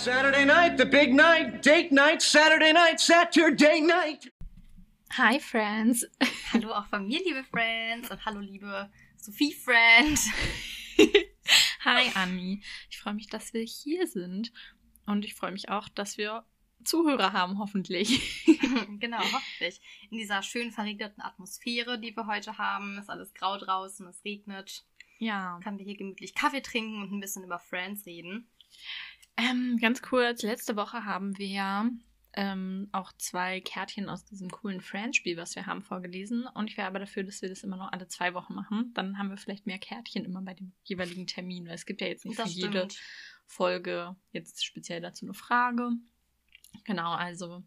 Saturday night, the big night, date night, Saturday night, Saturday night. Hi, Friends. Hallo auch von mir, liebe Friends. Und hallo, liebe Sophie Friend. Hi, Anni. Ich freue mich, dass wir hier sind. Und ich freue mich auch, dass wir Zuhörer haben, hoffentlich. genau, hoffentlich. In dieser schön verregneten Atmosphäre, die wir heute haben. Ist alles grau draußen, es regnet. Ja. Können wir hier gemütlich Kaffee trinken und ein bisschen über Friends reden. Ähm, ganz kurz, letzte Woche haben wir ähm, auch zwei Kärtchen aus diesem coolen Friends-Spiel, was wir haben, vorgelesen. Und ich wäre aber dafür, dass wir das immer noch alle zwei Wochen machen. Dann haben wir vielleicht mehr Kärtchen immer bei dem jeweiligen Termin. Weil es gibt ja jetzt nicht Das für jede stimmt. Folge jetzt speziell dazu eine Frage. Genau, also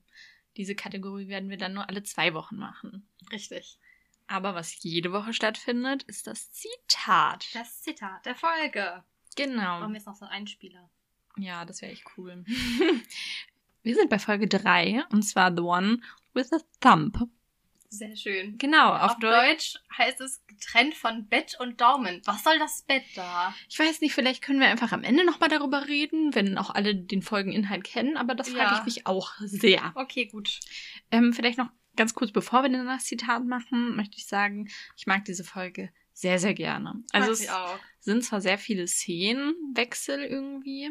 diese Kategorie werden wir dann nur alle zwei Wochen machen. Richtig. Aber was jede Woche stattfindet, ist das Zitat. Das Zitat der Folge. genau. Warum jetzt noch so ein Einspieler? Ja, das wäre echt cool. Wir sind bei Folge 3 und zwar The One with a Thumb. Sehr schön. Genau, auf, Auf Deutsch. Deutsch heißt es getrennt von Bett und Daumen. Was soll das Bett da? Ich weiß nicht, vielleicht können wir einfach am Ende nochmal darüber reden, wenn auch alle den Folgeninhalt kennen, aber das frage Ja. ich mich auch sehr. Okay, gut. Ähm, vielleicht noch ganz kurz, bevor wir dann das Zitat machen, möchte ich sagen, ich mag diese Folge sehr, sehr gerne. Also Mag es sind zwar sehr viele Szenenwechsel irgendwie,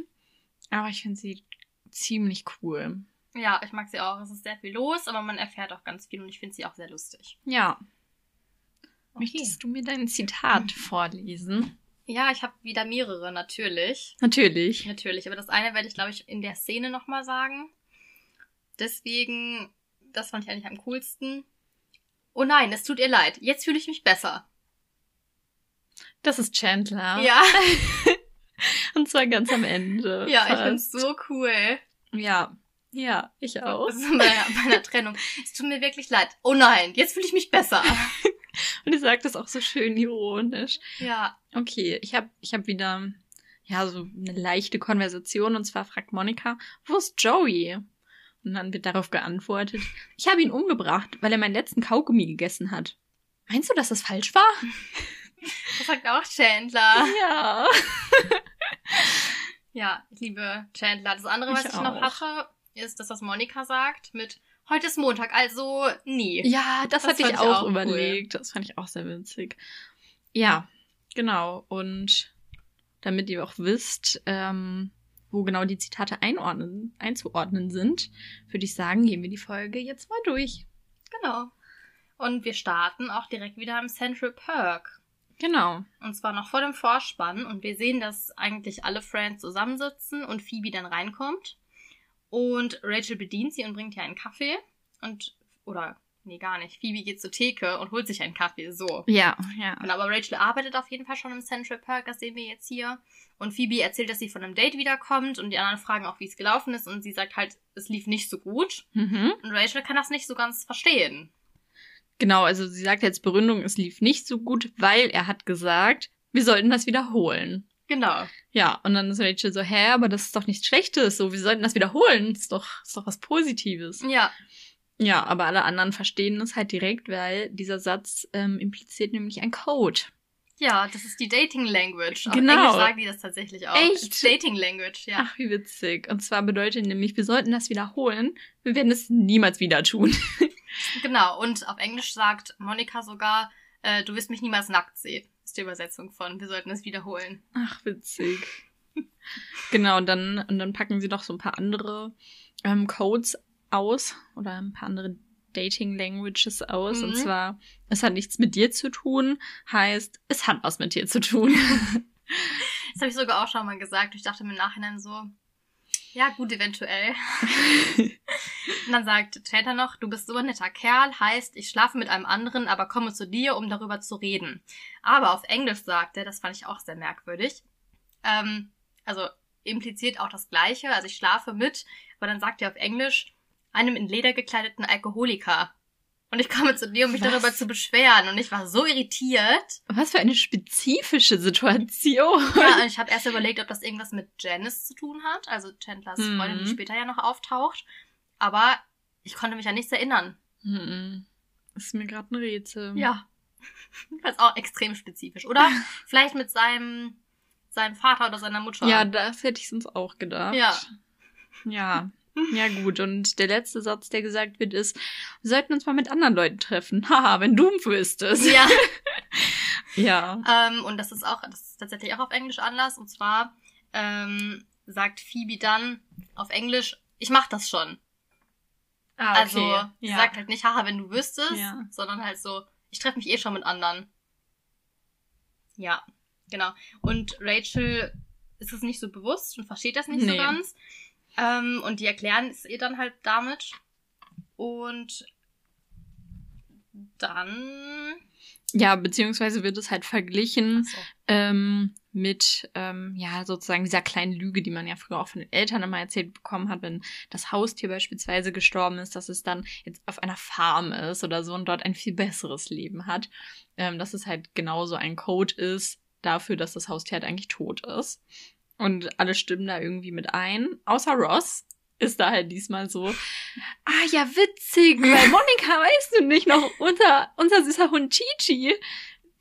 aber ich finde sie ziemlich cool. Ja, ich mag sie auch. Es ist sehr viel los, aber man erfährt auch ganz viel und ich finde sie auch sehr lustig. Ja. Okay. Möchtest du mir dein Zitat vorlesen? Ja, ich habe wieder mehrere, natürlich. Natürlich. Natürlich, aber das eine werde ich, glaube ich, in der Szene nochmal sagen. Deswegen, das fand ich eigentlich am coolsten. Oh nein, es tut ihr leid. Jetzt fühle ich mich besser. Das ist Chandler. Ja, Und zwar ganz am Ende. ja, ich Fast. find's so cool. Ja. Ja, ich auch. Das ist bei meiner, einer Trennung. Es tut mir wirklich leid. Oh nein, jetzt fühle ich mich besser. Und ich sage das auch so schön ironisch. Ja, Okay, ich habe ich hab wieder ja so eine leichte Konversation und zwar fragt Monika, wo ist Joey? Und dann wird darauf geantwortet, ich habe ihn umgebracht, weil er meinen letzten Kaugummi gegessen hat. Meinst du, dass das falsch war? das sagt auch Chandler. Ja. Ja, ich liebe Chandler. Das andere, was Ich ich, noch hatte, ist das, was Monika sagt mit heute ist Montag, also nie. Ja, das, Das hatte ich auch, auch cool. überlegt. Das fand ich auch sehr witzig. Ja, genau. Und damit ihr auch wisst, ähm, wo genau die Zitate einzuordnen sind, würde ich sagen, gehen wir die Folge jetzt mal durch. Genau. Und wir starten auch direkt wieder im Central Perk. Genau. Und zwar noch vor dem Vorspann. Und wir sehen, dass eigentlich alle Friends zusammensitzen und Phoebe dann reinkommt. Und Rachel bedient sie und bringt ihr einen Kaffee. Und, oder, nee, gar nicht. Phoebe geht zur Theke und holt sich einen Kaffee. So. Ja, ja. Genau, aber Rachel arbeitet auf jeden Fall schon im Central Park, das sehen wir jetzt hier. Und Phoebe erzählt, dass sie von einem Date wiederkommt und die anderen fragen auch, wie es gelaufen ist. Und sie sagt halt, es lief nicht so gut. Mhm. Und Rachel kann das nicht so ganz verstehen. Genau, also sie sagt jetzt Begründung, es lief nicht so gut, weil er hat gesagt, wir sollten das wiederholen. Genau. Ja, und dann ist Rachel so, hä, aber das ist doch nichts Schlechtes, so, wir sollten das wiederholen, ist doch, ist doch was Positives. Ja, Ja, aber alle anderen verstehen es halt direkt, weil dieser Satz ähm, impliziert nämlich ein Code. ja, das ist die Dating Language. Auf Genau. Englisch sagen die das tatsächlich auch. Echt? It's Dating Language, ja. Ach, wie witzig. Und zwar bedeutet nämlich, wir sollten das wiederholen, wir werden es niemals wieder tun. Genau. Und auf Englisch sagt Monika sogar, äh, du wirst mich niemals nackt sehen. ist die Übersetzung von, wir sollten es wiederholen. Ach, witzig. genau, und dann, und dann packen sie noch so ein paar andere ähm, Codes aus oder ein paar andere Dating Languages aus. Mhm. Und zwar, es hat nichts mit dir zu tun, heißt, es hat was mit dir zu tun. Das habe ich sogar auch schon mal gesagt. Ich dachte mir im Nachhinein so, ja gut, eventuell. Und dann sagt Chandler noch, du bist so ein netter Kerl, heißt, ich schlafe mit einem anderen, aber komme zu dir, um darüber zu reden. Aber auf Englisch sagt er, das fand ich auch sehr merkwürdig, ähm, also impliziert auch das Gleiche, also ich schlafe mit, aber dann sagt er auf Englisch, einem in Leder gekleideten Alkoholiker. Und ich komme zu dir, um mich Was? darüber zu beschweren. Und ich war so irritiert. was für eine spezifische Situation. Ja, und ich habe erst überlegt, ob das irgendwas mit Janice zu tun hat, also Chandlers Mhm. Freundin, die später ja noch auftaucht. Aber ich konnte mich an nichts erinnern. Mhm. Das ist mir gerade ein Rätsel. Ja. Das ist auch extrem spezifisch. Oder vielleicht mit seinem, seinem Vater oder seiner Mutter. Ja, das hätte ich sonst auch gedacht. Ja. Ja. Ja, gut. Und der letzte Satz, der gesagt wird, ist, wir sollten uns mal mit anderen Leuten treffen. Haha, wenn du wüsstest. Ja. Ja. ähm, und das ist auch, das ist tatsächlich auch auf Englisch anders. Und zwar ähm, sagt Phoebe dann auf Englisch, ich mach das schon. Ah, Also sie ja. sagt halt nicht, haha, wenn du wüsstest, Ja. sondern halt so, ich treffe mich eh schon mit anderen. Ja, genau. Und Rachel ist es nicht so bewusst und versteht das nicht so Nee. ganz. Ähm, und die erklären es ihr dann halt damit. Und dann. ja, beziehungsweise wird es halt verglichen Achso. ähm, mit, ähm, ja, sozusagen dieser kleinen Lüge, die man ja früher auch von den Eltern immer erzählt bekommen hat, wenn das Haustier beispielsweise gestorben ist, dass es dann jetzt auf einer Farm ist oder so und dort ein viel besseres Leben hat. Ähm, dass es halt genauso ein Code ist dafür, dass das Haustier halt eigentlich tot ist. Und alle stimmen da irgendwie mit ein, außer Ross ist da halt diesmal so, ah ja, witzig, weil Monika, weißt du nicht noch, unser, unser süßer Hund Chichi,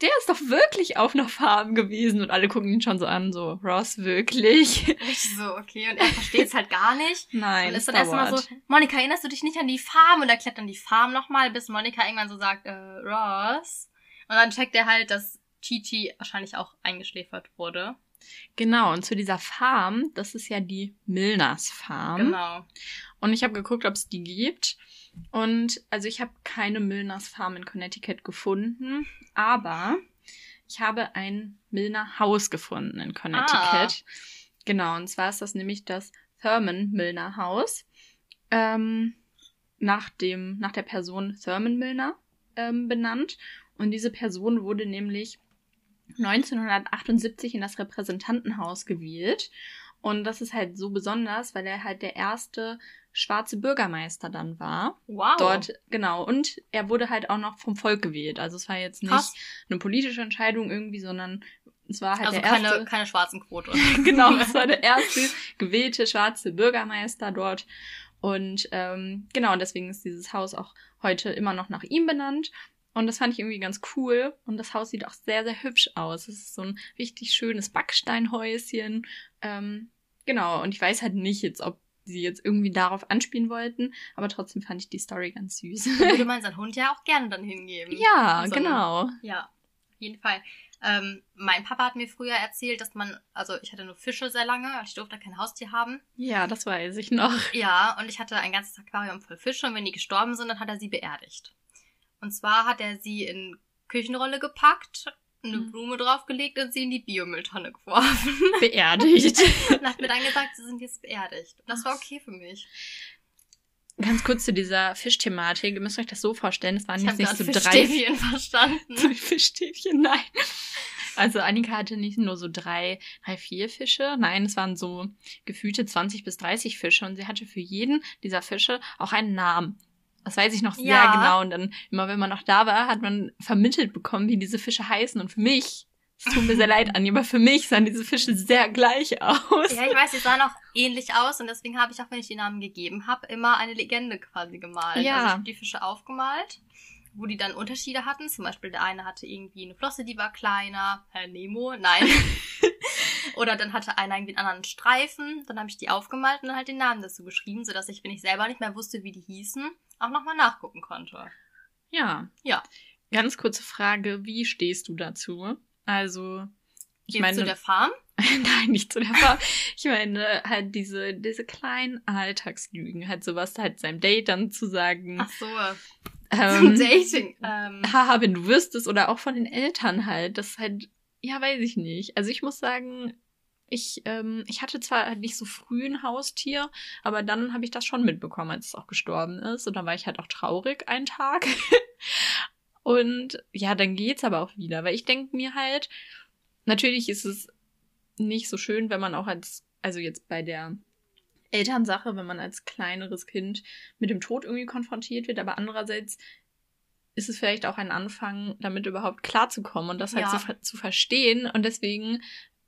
der ist doch wirklich auf einer Farm gewesen und alle gucken ihn schon so an, so, Ross, wirklich? Richtig so, okay. Und er versteht es halt gar nicht. Nein, und ist dann erstmal so, Monika, erinnerst du dich nicht an die Farm? Und erklärt dann die Farm nochmal, bis Monika irgendwann so sagt, äh, Ross. Und dann checkt er halt, dass Chichi wahrscheinlich auch eingeschläfert wurde. Genau, und zu dieser Farm, das ist ja die Milners Farm. Genau. Und ich habe geguckt, ob es die gibt. Und also ich habe keine Milners Farm in Connecticut gefunden, aber ich habe ein Milner Haus gefunden in Connecticut. Genau, und zwar ist das nämlich das Thurman Milner Haus. Ähm, nach dem, nach der Person Thurman Milner ähm, benannt. Und diese Person wurde nämlich 1978 in das Repräsentantenhaus gewählt. Und das ist halt so besonders, weil er halt der erste schwarze Bürgermeister dann war. Wow. Dort, genau. Und er wurde halt auch noch vom Volk gewählt. Also es war jetzt nicht Krass. eine politische Entscheidung irgendwie, sondern es war halt Also der erste. keine, keine schwarzen Quote. genau, es war der erste gewählte schwarze Bürgermeister dort. Und ähm, genau, und deswegen ist dieses Haus auch heute immer noch nach ihm benannt. Und das fand ich irgendwie ganz cool. Und das Haus sieht auch sehr, sehr hübsch aus. Es ist so ein richtig schönes Backsteinhäuschen. Ähm, genau, und ich weiß halt nicht jetzt, ob sie jetzt irgendwie darauf anspielen wollten, aber trotzdem fand ich die Story ganz süß. Würde man seinen Hund ja auch gerne dann hingeben. ja, So eine- genau. Ja, auf jeden Fall. Ähm, mein Papa hat mir früher erzählt, dass man, also ich hatte nur Fische sehr lange, ich durfte kein Haustier haben. Ja, das weiß ich noch. Ja, und ich hatte ein ganzes Aquarium voll Fische und wenn die gestorben sind, dann hat er sie beerdigt. Und zwar hat er sie in Küchenrolle gepackt, eine Mhm. Blume draufgelegt und sie in die Biomülltonne geworfen. Beerdigt. und hat mir dann gesagt, sie sind jetzt beerdigt. Und das war okay für mich. Ganz kurz zu dieser Fischthematik. Ihr müsst euch das so vorstellen, es waren Ich jetzt nicht so drei Fischstäbchen verstanden. Fischstäbchen, nein. Also Annika hatte nicht nur so drei, drei, vier Fische, nein, es waren so gefühlte 20 bis 30 Fische und sie hatte für jeden dieser Fische auch einen Namen. Das weiß ich noch sehr Ja. genau und dann immer wenn man noch da war, hat man vermittelt bekommen, wie diese Fische heißen und für mich, es tut mir sehr leid, Anni, aber für mich sahen diese Fische sehr gleich aus. Ja, ich weiß, sie sahen auch ähnlich aus und deswegen habe ich auch, wenn ich die Namen gegeben habe, immer eine Legende quasi gemalt. Ja. Also ich habe die Fische aufgemalt, wo die dann Unterschiede hatten. Zum Beispiel der eine hatte irgendwie eine Flosse, die war kleiner. Herr Nemo, nein. Oder dann hatte einer irgendwie einen anderen Streifen. Dann habe ich die aufgemalt und dann halt den Namen dazu geschrieben, sodass ich, wenn ich selber nicht mehr wusste, wie die hießen, auch nochmal nachgucken konnte. Ja. Ja. Ganz kurze Frage, wie stehst du dazu? Also, ich Jetzt meine, zu der Farm. Nein, nicht zu der Farm. Ich meine, halt diese, diese kleinen Alltagslügen, halt sowas halt seinem Date dann zu sagen. Ach so, ähm, zum Dating. Ähm, Haha, wenn du wüsstest, oder auch von den Eltern halt, das halt, ja, weiß ich nicht. Also ich muss sagen, ich, ähm, ich hatte zwar halt nicht so früh ein Haustier, aber dann habe ich das schon mitbekommen, als es auch gestorben ist. Und da war ich halt auch traurig einen Tag. Und ja, dann geht's aber auch wieder, weil ich denke mir halt, natürlich ist es nicht so schön, wenn man auch als, also jetzt bei der Elternsache, wenn man als kleineres Kind mit dem Tod irgendwie konfrontiert wird, aber andererseits ist es vielleicht auch ein Anfang, damit überhaupt klarzukommen und das halt Ja. zu, ver zu verstehen. Und deswegen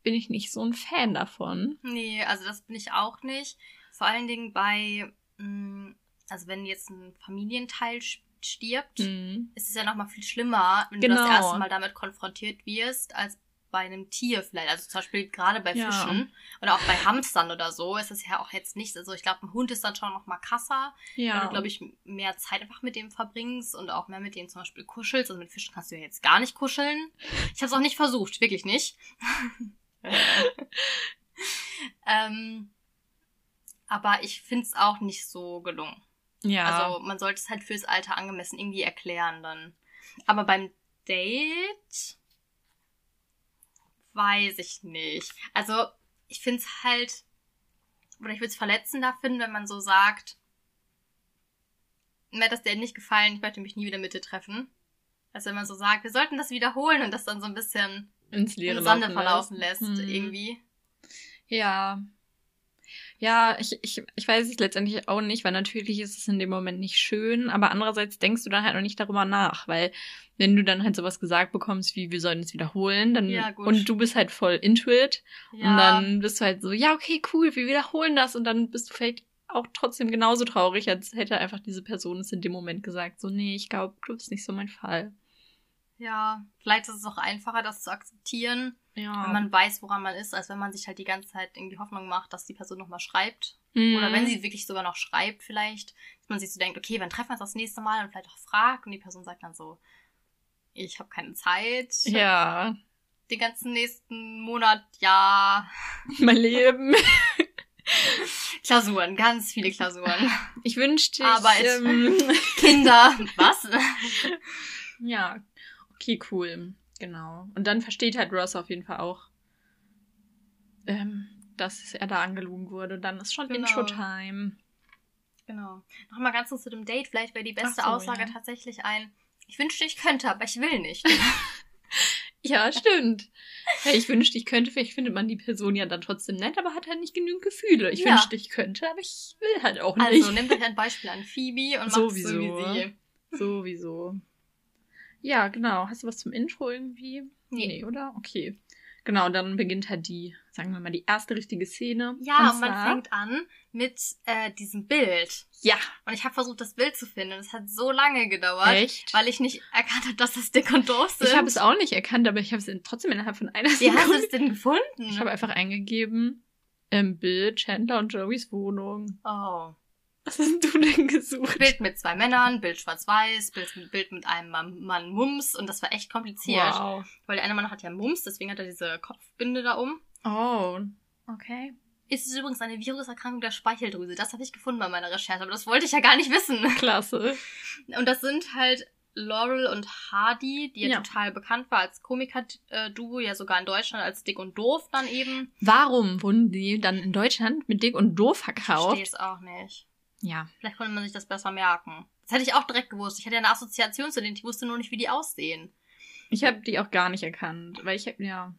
bin ich nicht so ein Fan davon. Nee, also das bin ich auch nicht. Vor allen Dingen bei, mh, also wenn jetzt ein Familienteil stirbt, Mhm. ist es ja nochmal viel schlimmer, wenn du Genau. das erste Mal damit konfrontiert wirst, als bei einem Tier vielleicht. Also zum Beispiel gerade bei Ja. Fischen oder auch bei Hamstern oder so ist es ja auch jetzt nicht. Also ich glaube, ein Hund ist dann schon noch mal krasser, weil Ja. du, glaube ich, mehr Zeit einfach mit dem verbringst und auch mehr mit dem zum Beispiel kuschelst. Also mit Fischen kannst du ja jetzt gar nicht kuscheln. Ich habe es auch nicht versucht, wirklich nicht. ähm, aber ich finde es auch nicht so gelungen. ja. Also man sollte es halt fürs Alter angemessen irgendwie erklären dann. Aber beim Date weiß ich nicht. Also ich finde es halt, oder ich würde es verletzender finden, wenn man so sagt, mir hat das Date nicht gefallen, ich möchte mich nie wieder mit dir treffen. Also wenn man so sagt, wir sollten das wiederholen und das dann so ein bisschen ins Leere Sande laufen verlaufen lässt, Mhm. irgendwie. Ja. Ja, ich, ich, ich weiß es letztendlich auch nicht, weil natürlich ist es in dem Moment nicht schön, aber andererseits denkst du dann halt noch nicht darüber nach, weil wenn du dann halt sowas gesagt bekommst, wie wir sollen es wiederholen, dann Ja, und du bist halt voll into it Ja, und dann bist du halt so, ja, okay, cool, wir wiederholen das und dann bist du vielleicht auch trotzdem genauso traurig, als hätte einfach diese Person es in dem Moment gesagt, so, nee, ich glaube, du bist nicht so mein Fall. Ja, vielleicht ist es auch einfacher, das zu akzeptieren, Ja. wenn man weiß, woran man ist, als wenn man sich halt die ganze Zeit irgendwie Hoffnung macht, dass die Person nochmal schreibt. Mhm. Oder wenn sie wirklich sogar noch schreibt, vielleicht, dass man sich so denkt, okay, wann treffen wir uns das nächste Mal und vielleicht auch fragt und die Person sagt dann so, ich habe keine Zeit. Ja, Den ganzen nächsten Monat, ja. mein Leben. Klausuren, ganz viele Klausuren. Ich wünschte, ich, Arbeit. ähm, Kinder. Was? Ja, okay, cool. Genau. Und dann versteht halt Ross auf jeden Fall auch, ähm, dass er da angelogen wurde. Dann ist schon Genau. Intro-Time. Genau. Nochmal ganz kurz zu dem Date. Vielleicht wäre die beste so, Aussage ja. tatsächlich ein, ich wünschte, ich könnte, aber ich will nicht. Ja, stimmt. Hey, ich wünschte, ich könnte, vielleicht findet man die Person ja dann trotzdem nett, aber hat halt nicht genügend Gefühle. Ich Ja. wünschte, ich könnte, aber ich will halt auch nicht. Also nehmt euch ein Beispiel an Phoebe und macht so Sowieso. wie sie. Sowieso. Ja, genau. Hast du was zum Intro irgendwie? Nee. oder? Okay. Genau, dann beginnt halt die, sagen wir mal, die erste richtige Szene. Ja, und man zwar- fängt an mit äh, diesem Bild. Ja, Und ich habe versucht, das Bild zu finden. Und es hat so lange gedauert, echt? weil ich nicht erkannt habe, dass das dick und doof sind. Ich habe es auch nicht erkannt, aber ich habe es trotzdem innerhalb von einer Wie hast du Sekunde. es denn gefunden? Ich habe einfach eingegeben, ähm, Bild, Chandler und Joeys Wohnung. oh. Was hast du denn gesucht? Bild mit zwei Männern, Bild schwarz-weiß, Bild, Bild mit einem Mann, Mums. Und das war echt kompliziert. Wow. Weil der eine Mann hat ja Mums, deswegen hat er diese Kopfbinde da um. Oh, okay. Ist es übrigens eine Viruserkrankung der Speicheldrüse. Das habe ich gefunden bei meiner Recherche, aber das wollte ich ja gar nicht wissen. Klasse. Und das sind halt Laurel und Hardy, die ja, Ja. total bekannt war als Komiker-Duo, ja sogar in Deutschland als Dick und Doof dann eben. Warum wurden die dann in Deutschland mit Dick und Doof Ich verstehe verkauft? es auch nicht. Ja. Vielleicht konnte man sich das besser merken. Das hätte ich auch direkt gewusst. Ich hatte ja eine Assoziation zu denen, ich wusste nur nicht, wie die aussehen. Ich habe die auch gar nicht erkannt, weil ich hab, ja.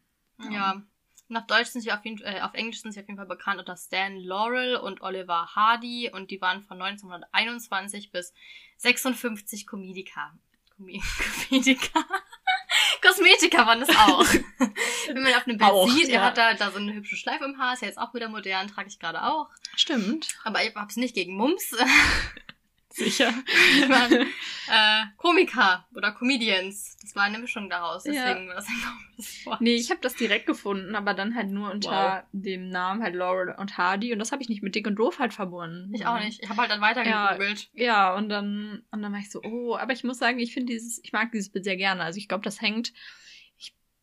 Ja. Und auf Deutsch sind sie auf jeden äh, auf Englisch sind sie auf jeden Fall bekannt unter Stan Laurel und Oliver Hardy und die waren von 1921 bis 56 Comedica. Comedica. Kosmetika waren es auch. Wenn man auf einem Bild Auch, sieht, er ja. hat da, da so eine hübsche Schleife im Haar, ist ja jetzt auch wieder modern, trage ich gerade auch. Stimmt. Aber ich hab's nicht gegen Mums. Sicher. Die waren äh, Komiker oder Comedians. Das war eine Mischung daraus. Ja. Deswegen war das ein komisches Wort. Nee, ich habe das direkt gefunden, aber dann halt nur unter dem Namen halt Laurel und Hardy und das habe ich nicht mit Dick und Doof halt verbunden. Ich auch nicht. Ich habe halt dann weiter Ja. gegoogelt. Ja, und dann, und dann war ich so, oh, aber ich muss sagen, ich finde dieses, ich mag dieses Bild sehr gerne. Also ich glaube, das hängt,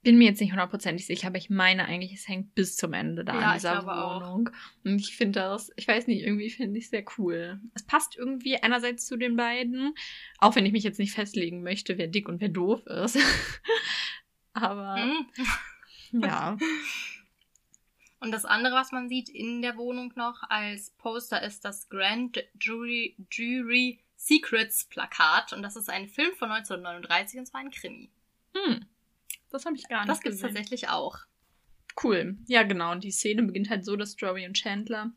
bin mir jetzt nicht hundertprozentig sicher, aber ich meine eigentlich, es hängt bis zum Ende da Ja, in ich dieser glaube auch. Wohnung. Und ich finde das, ich weiß nicht, irgendwie finde ich sehr cool. Es passt irgendwie einerseits zu den beiden, auch wenn ich mich jetzt nicht festlegen möchte, wer dick und wer doof ist. aber Hm. ja. Und das andere, was man sieht in der Wohnung noch als Poster, ist das Grand Jury, Jury Secrets Plakat. Und das ist ein Film von 1939 und zwar ein Krimi. Hm. Das habe ich gar nicht Das gibt's gesehen. tatsächlich auch. Cool. Ja, genau. Und die Szene beginnt halt so, dass Joey und Chandler,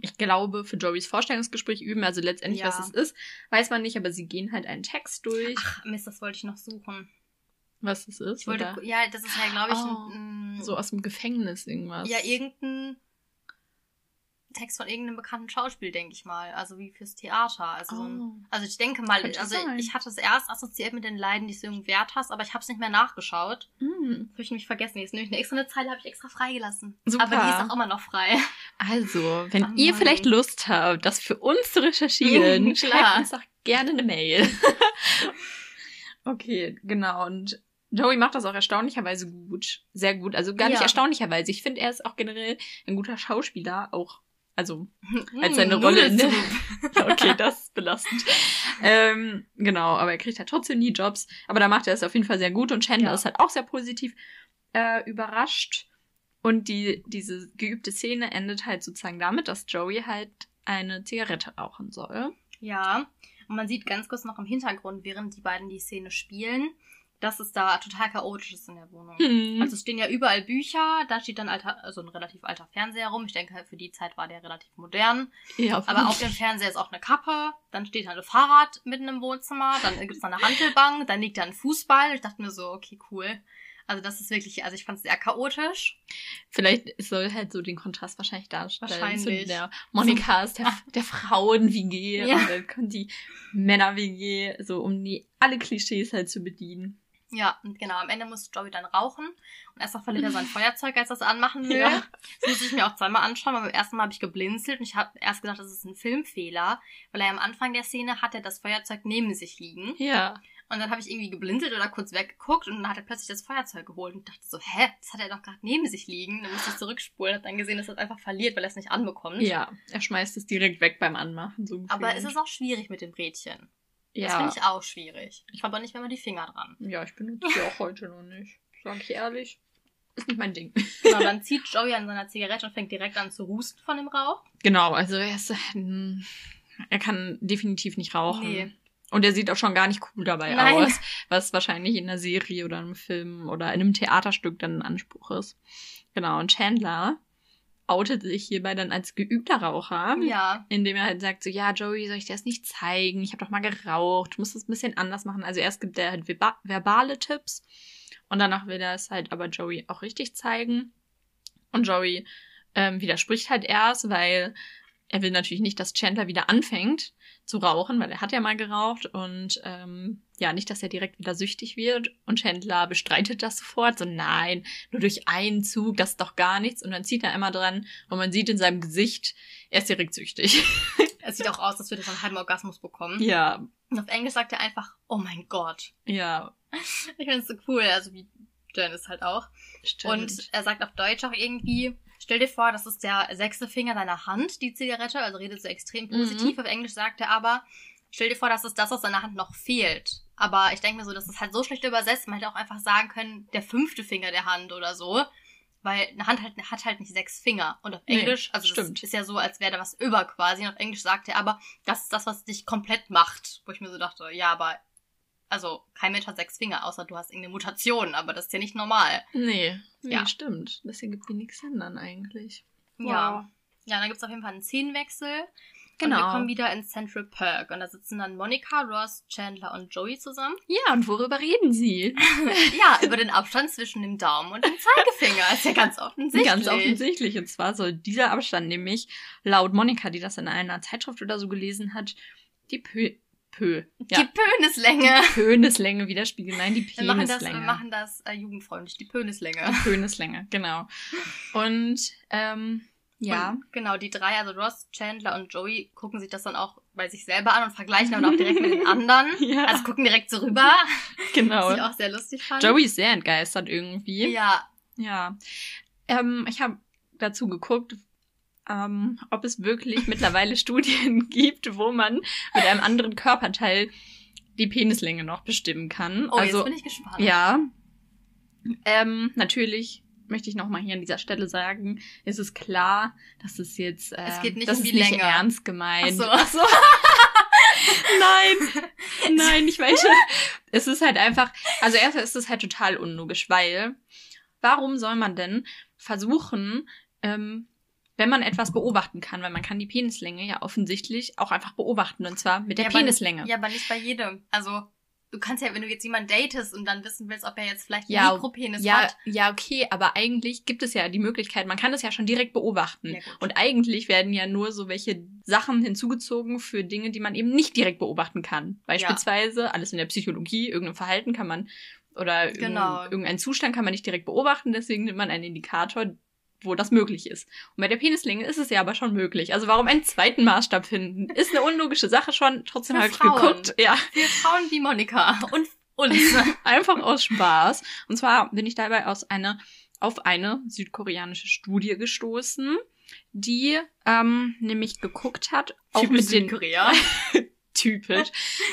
ich glaube, für Joeys Vorstellungsgespräch üben. Also letztendlich, Ja. was es ist, weiß man nicht, aber sie gehen halt einen Text durch. Ach, Mist, das wollte ich noch suchen. was es ist. Ich wollte, ja, das ist ja, glaube ich, Oh, ein, So aus dem Gefängnis irgendwas. ja, irgendein, Text von irgendeinem bekannten Schauspiel, denke ich mal. Also wie fürs Theater. Also, so ein, Oh. also ich denke mal, Könnte also sein. ich hatte es erst assoziiert mit den Leiden, die du Wert hast, aber ich habe es nicht mehr nachgeschaut. Mm. Habe ich nämlich vergessen. Jetzt nämlich eine extra eine Zeile habe ich extra freigelassen. Super. Aber die ist auch immer noch frei. Also, wenn Oh ihr vielleicht Lust habt, das für uns zu recherchieren, Mhm, schreibt uns doch gerne eine Mail. okay, genau. Und Joey macht das auch erstaunlicherweise gut. Sehr gut. Also gar nicht Ja. erstaunlicherweise. Ich finde, er ist auch generell ein guter Schauspieler. Auch, also als seine Mm, Rolle in der... Okay, das ist belastend. ähm, genau, aber er kriegt halt trotzdem nie Jobs. Aber da macht er es auf jeden Fall sehr gut und Chandler Ja. ist halt auch sehr positiv äh, überrascht. Und die, diese geübte Szene endet halt sozusagen damit, dass Joey halt eine Zigarette rauchen soll. Ja, und man sieht ganz kurz noch im Hintergrund, während die beiden die Szene spielen, dass es da total chaotisch ist in der Wohnung. Hm. Also es stehen ja überall Bücher, da steht dann alter, also ein relativ alter Fernseher rum. Ich denke, für die Zeit war der relativ modern. ja, Aber auf dem Fernseher ist auch eine Kappe, dann steht da ein Fahrrad mitten im Wohnzimmer, dann gibt es da eine Hantelbank, dann liegt da ein Fußball. Ich dachte mir so, okay, cool. Also das ist wirklich, also ich fand es sehr chaotisch. Vielleicht soll halt so den Kontrast wahrscheinlich darstellen. Wahrscheinlich. Zu der Monika ist der, der Frauen-WG Ja. und dann kommt die Männer-WG, so um die alle Klischees halt zu bedienen. Ja, und genau, am Ende muss Joey dann rauchen und erstmal verliert er sein Feuerzeug, als er es anmachen will. Ja. Das musste ich mir auch zweimal anschauen, weil beim ersten Mal habe ich geblinzelt und ich habe erst gedacht, das ist ein Filmfehler, weil er am Anfang der Szene hat er das Feuerzeug neben sich liegen Ja. und dann habe ich irgendwie geblinzelt oder kurz weggeguckt und dann hat er plötzlich das Feuerzeug geholt und dachte so, hä, das hat er doch gerade neben sich liegen. Dann musste ich zurückspulen, hab dann gesehen, dass er es einfach verliert, weil er es nicht anbekommt. Ja, er schmeißt es direkt weg beim Anmachen. So Aber es ist auch schwierig mit dem Rädchen. Das ja. finde ich auch schwierig. Ich habe aber nicht mehr mal die Finger dran. ja, ich benutze sie auch heute noch nicht. Sag ich ehrlich. Ist nicht mein Ding. Genau, dann zieht Joey an seiner Zigarette und fängt direkt an zu husten von dem Rauch. Genau, also er ist. hm, Er kann definitiv nicht rauchen. Nee. Und er sieht auch schon gar nicht cool dabei Nein. aus, was wahrscheinlich in einer Serie oder einem Film oder in einem Theaterstück dann ein Anspruch ist. Genau, und Chandler outet sich hierbei dann als geübter Raucher. Ja. Indem er halt sagt, so, ja, Joey, soll ich dir das nicht zeigen? Ich habe doch mal geraucht, du musst es ein bisschen anders machen. Also erst gibt er halt verba verbale Tipps und danach will er es halt aber Joey auch richtig zeigen. Und Joey ähm, widerspricht halt erst, weil er will natürlich nicht, dass Chandler wieder anfängt zu rauchen, weil er hat ja mal geraucht und ähm, ja, nicht, dass er direkt wieder süchtig wird. Und Chandler bestreitet das sofort, so nein, nur durch einen Zug, das ist doch gar nichts. Und dann zieht er immer dran und man sieht in seinem Gesicht, er ist direkt süchtig. Es sieht auch aus, als würde er so einen halben Orgasmus bekommen. ja, Und auf Englisch sagt er einfach, oh mein Gott. ja, Ich finde es so cool, also wie Janice halt auch. stimmt. Und er sagt auf Deutsch auch irgendwie, stell dir vor, das ist der sechste Finger deiner Hand, die Zigarette, also redet so extrem positiv. Auf Englisch sagt er aber, stell dir vor, das ist das, was deiner Hand noch fehlt. Aber ich denke mir so, das ist halt so schlecht übersetzt, man hätte auch einfach sagen können, der fünfte Finger der Hand oder so. Weil eine Hand halt, hat halt nicht sechs Finger. Und auf Nee, Englisch, also stimmt. das ist ja so, als wäre da was über quasi. Und auf Englisch sagt er aber, das ist das, was dich komplett macht. Wo ich mir so dachte, ja, aber, also, kein Mensch hat sechs Finger, außer du hast irgendeine Mutation, aber das ist ja nicht normal. nee, nee, Ja. stimmt. Deswegen gibt die nichts Sinn dann eigentlich. Ja. Ja, dann gibt's auf jeden Fall einen Szenenwechsel. Genau. Und wir kommen wieder ins Central Park. Und da sitzen dann Monica, Ross, Chandler und Joey zusammen. Ja, und worüber reden sie? ja, über den Abstand zwischen dem Daumen und dem Zeigefinger. Ist ja ganz offensichtlich. Ganz offensichtlich. Und zwar soll dieser Abstand nämlich laut Monika, die das in einer Zeitschrift oder so gelesen hat, die Pö, Pö, Die ja, Pönislänge. Penislänge widerspiegeln. Nein, die Wir machen das, wir Penislänge. machen das äh, jugendfreundlich. Die Pönislänge. Die Penislänge, genau. Und, ähm, ja. Und, genau, die drei, also Ross, Chandler und Joey, gucken sich das dann auch bei sich selber an und vergleichen dann auch direkt mit den anderen. Ja. Also gucken direkt so rüber. genau. Was ich auch sehr lustig fand. Joey ist sehr entgeistert irgendwie. Ja, Ja. Ähm, ich habe dazu geguckt, ähm, ob es wirklich mittlerweile Studien gibt, wo man mit einem anderen Körperteil die Penislänge noch bestimmen kann. oh, also, jetzt bin ich gespannt. ja. Ähm, natürlich möchte ich nochmal hier an dieser Stelle sagen, ist es klar, dass es jetzt, äh, Es geht nicht das um ist die nicht Länge. ernst gemeint. Ach so. Nein, nein, ich weiß schon. Es ist halt einfach, also erstmal ist es halt total unlogisch, weil warum soll man denn versuchen, ähm, wenn man etwas beobachten kann, weil man kann die Penislänge ja offensichtlich auch einfach beobachten und zwar mit der Ja, aber- Penislänge. Ja, aber nicht bei jedem. Also, du kannst ja, wenn du jetzt jemanden datest und dann wissen willst, ob er jetzt vielleicht Ja, Mikropenis Ja, hat. ja, okay, aber eigentlich gibt es ja die Möglichkeit, man kann das ja schon direkt beobachten. Ja, und eigentlich werden ja nur so welche Sachen hinzugezogen für Dinge, die man eben nicht direkt beobachten kann. Beispielsweise alles in der Psychologie, irgendein Verhalten kann man oder Genau. irgendein, irgendeinen Zustand kann man nicht direkt beobachten, deswegen nimmt man einen Indikator, wo das möglich ist. Und bei der Penislänge ist es ja aber schon möglich. Also warum einen zweiten Maßstab finden? Ist eine unlogische Sache schon. Trotzdem habe ich geguckt. Ja. Für Frauen wie Monika und uns. Einfach aus Spaß. Und zwar bin ich dabei aus einer, auf eine südkoreanische Studie gestoßen, die ähm, nämlich geguckt hat, auch Typisch mit den Südkorea. typisch,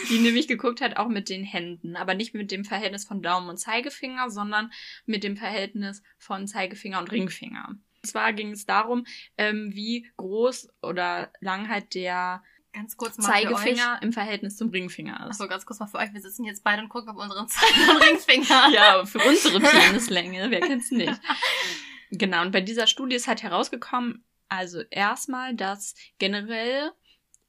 die nämlich geguckt hat, auch mit den Händen, aber nicht mit dem Verhältnis von Daumen und Zeigefinger, sondern mit dem Verhältnis von Zeigefinger und Ringfinger. Und zwar ging es darum, ähm, wie groß oder lang halt der Ganz kurz mal. Zeigefinger im Verhältnis zum Ringfinger ist. Achso, ganz kurz mal für euch. Wir sitzen jetzt beide und gucken auf unseren Zeigen und Ringfinger. Ja, für unsere Penislänge, wer kennt's nicht? Genau, und bei dieser Studie ist halt herausgekommen, also erstmal, dass generell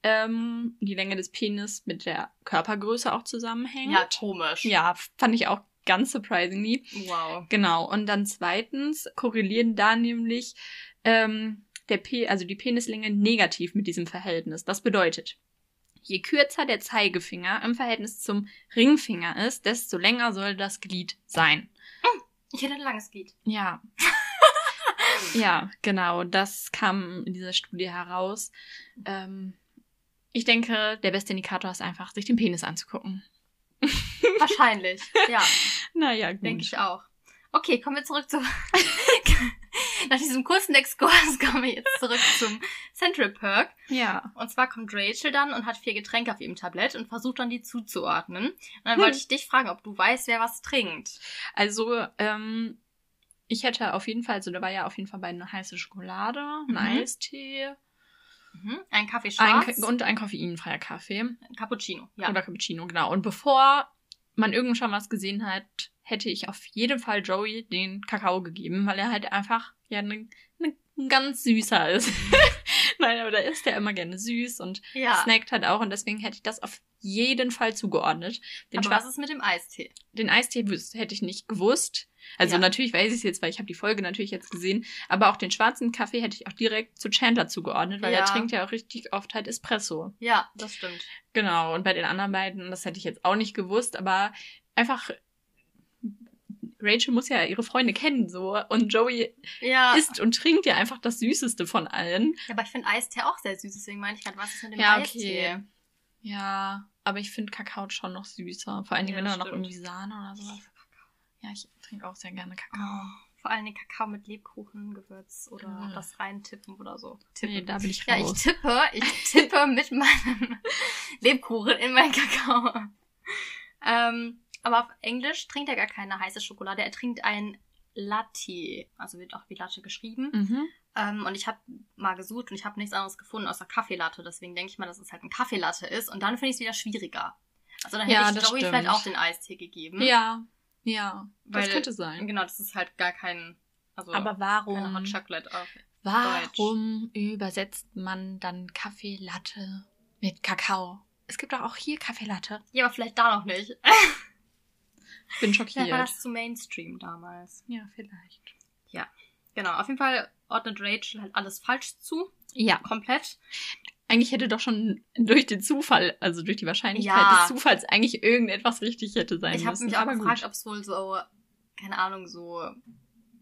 ähm, die Länge des Penis mit der Körpergröße auch zusammenhängt. Ja, komisch. Ja, fand ich auch ganz surprisingly. Wow. Genau. Und dann zweitens korrelieren da nämlich ähm, der P, also die Penislänge negativ mit diesem Verhältnis. Das bedeutet, je kürzer der Zeigefinger im Verhältnis zum Ringfinger ist, desto länger soll das Glied sein. Ich hätte ein langes Glied. Ja. ja, genau. Das kam in dieser Studie heraus. Ähm, ich denke, der beste Indikator ist einfach, sich den Penis anzugucken. Wahrscheinlich. Ja, Naja, gut. denke ich auch. Okay, kommen wir zurück zu. Nach diesem kurzen Exkurs kommen wir jetzt zurück zum Central Perk. Ja. Und zwar kommt Rachel dann und hat vier Getränke auf ihrem Tablett und versucht dann die zuzuordnen. Und dann Hm. wollte ich dich fragen, ob du weißt, wer was trinkt. Also, ähm, ich hätte auf jeden Fall, also da war ja auf jeden Fall bei eine heiße Schokolade, ein Mhm. Eistee Mhm. Ein Kaffee ein, schwarz, und ein koffeinfreier Kaffee. ein Cappuccino. Ja. Oder Cappuccino, genau. Und bevor man irgend schon was gesehen hat, hätte ich auf jeden Fall Joey den Kakao gegeben, weil er halt einfach ja ne, ne, ein ganz süßer ist. Nein, aber da ist er immer gerne süß und ja. snackt halt auch und deswegen hätte ich das auf jeden Fall zugeordnet. Den, Aber was ist mit dem Eistee? den Eistee hätte ich nicht gewusst. Also Ja. natürlich weiß ich es jetzt, weil ich habe die Folge natürlich jetzt gesehen. Aber auch den schwarzen Kaffee hätte ich auch direkt zu Chandler zugeordnet, weil Ja. er trinkt ja auch richtig oft halt Espresso. Ja, das stimmt. Genau, und bei den anderen beiden, das hätte ich jetzt auch nicht gewusst, aber einfach, Rachel muss ja ihre Freunde kennen, so. Und Joey Ja. isst und trinkt ja einfach das Süßeste von allen. ja aber ich finde Eistee auch sehr süß, deswegen meine ich gerade, was ist mit dem Ja, Eistee? okay. Ja, aber ich finde Kakao schon noch süßer. Vor allen Dingen, Ja, wenn da noch irgendwie Sahne oder sowas. Ja, ich trinke auch sehr gerne Kakao. Oh, vor allem den Kakao mit Lebkuchengewürz oder Ah. das reintippen oder so. Nee, Tippen. da bin ich ja, ich raus. tippe, ich tippe mit meinem Lebkuchen in meinen Kakao. Ähm, aber auf Englisch trinkt er gar keine heiße Schokolade. Er trinkt ein Latte. Also wird auch wie Latte geschrieben. Mhm. Ähm, und ich habe mal gesucht und ich habe nichts anderes gefunden außer Kaffeelatte. Deswegen denke ich mal, dass es halt ein Kaffeelatte ist. Und dann finde ich es wieder schwieriger. Also dann hätte Ja, ich das Joey stimmt. vielleicht auch den Eistee gegeben. Ja, ja, das Weil- könnte sein. Genau, das ist halt gar kein. Also Aber keine warum, Hot Chocolate auf. warum übersetzt man dann Kaffee Latte mit Kakao? Es gibt doch auch hier Kaffee Latte. Ja, aber vielleicht da noch nicht. Bin Vielleicht war schockiert. das zu Mainstream damals. Ja, vielleicht. Genau, auf jeden Fall ordnet Rachel halt alles falsch zu. Ja, Komplett. eigentlich hätte doch schon durch den Zufall, also durch die Wahrscheinlichkeit Ja. des Zufalls, eigentlich irgendetwas richtig hätte sein Ich habe müssen. mich auch gefragt, ob es wohl so, keine Ahnung, so,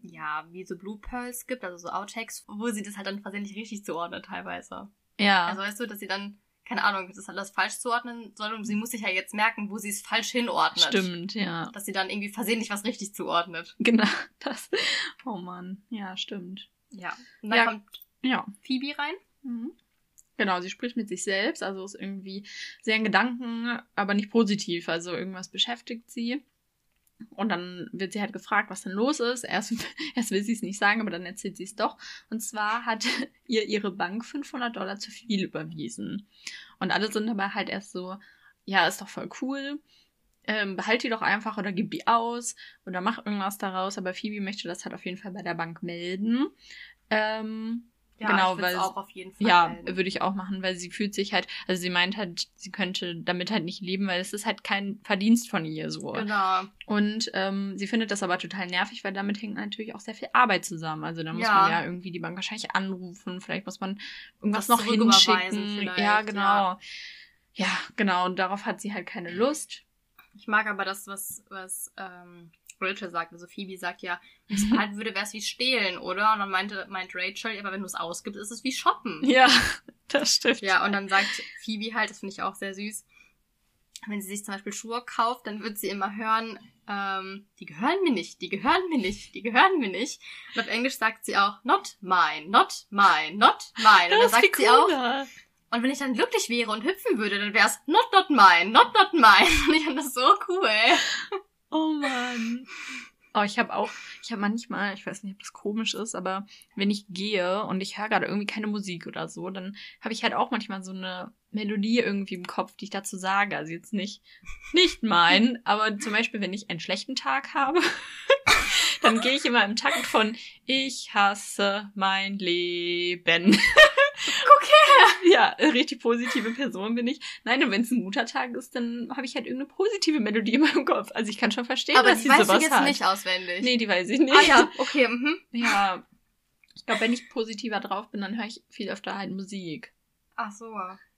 ja, wie so Blue Pearls gibt, also so Outtakes, wo sie das halt dann versehentlich richtig zuordnet teilweise. Ja, Also weißt du, dass sie dann, keine Ahnung, das alles falsch zuordnen soll und sie muss sich ja jetzt merken, wo sie es falsch hinordnet. stimmt, ja. Dass sie dann irgendwie versehentlich was richtig zuordnet. Genau, das. Oh Mann, ja, stimmt. Ja. Und dann Ja. kommt Ja. Phoebe rein. Mhm. Genau, sie spricht mit sich selbst, also ist irgendwie sehr in Gedanken, aber nicht positiv. Also irgendwas beschäftigt sie. Und dann wird sie halt gefragt, was denn los ist. Erst, erst will sie es nicht sagen, aber dann erzählt sie es doch. Und zwar hat ihr ihre Bank 500 Dollar zu viel überwiesen. Und alle sind dabei halt erst so, ja, ist doch voll cool. Ähm, behalt die doch einfach oder gib die aus oder mach irgendwas daraus. Aber Phoebe möchte das halt auf jeden Fall bei der Bank melden. Ähm, Ja, genau, ich weil auch auf jeden Fall ja, würde ich auch machen, weil sie fühlt sich halt, also sie meint halt, sie könnte damit halt nicht leben, weil es ist halt kein Verdienst von ihr so. Genau. Und ähm, sie findet das aber total nervig, weil damit hängt natürlich auch sehr viel Arbeit zusammen. Also da muss Ja. man ja irgendwie die Bank wahrscheinlich anrufen, vielleicht muss man irgendwas Das noch hinschicken. Ja, genau. ja. Ja. genau. Und darauf hat sie halt keine Lust. Ich mag aber das, was, was ähm, Rachel sagt. Also Phoebe sagt ja, wenn ich es behalten würde, wäre es wie stehlen, oder? Und dann meinte, meint Rachel, aber wenn du es ausgibst, ist es wie shoppen. Ja, das stimmt. Ja, und dann sagt Phoebe halt, das finde ich auch sehr süß, wenn sie sich zum Beispiel Schuhe kauft, dann wird sie immer hören, ähm, die gehören mir nicht, die gehören mir nicht, die gehören mir nicht. Und auf Englisch sagt sie auch, not mine, not mine, not mine. Und dann sagt sie auch, und wenn ich dann glücklich wäre und hüpfen würde, dann wäre es not, not mine, not, not mine. Und ich fand das so cool. Oh Mann. Oh, ich habe auch, ich habe manchmal, ich weiß nicht, ob das komisch ist, aber wenn ich gehe und ich höre gerade irgendwie keine Musik oder so, dann habe ich halt auch manchmal so eine Melodie irgendwie im Kopf, die ich dazu sage. Also jetzt nicht, nicht mein, aber zum Beispiel, wenn ich einen schlechten Tag habe, dann gehe ich immer im Takt von Ich hasse mein Leben. Her. Ja, richtig positive Person bin ich. Nein, und wenn es ein guter Tag ist, dann habe ich halt irgendeine positive Melodie in meinem Kopf. Also ich kann schon verstehen, Aber dass die sie weißt du sowas jetzt hat. nicht auswendig. Nee, die weiß ich nicht. Ah ja, okay, mhm. Ja. Ich glaube, wenn ich positiver drauf bin, dann höre ich viel öfter halt Musik. Ach so.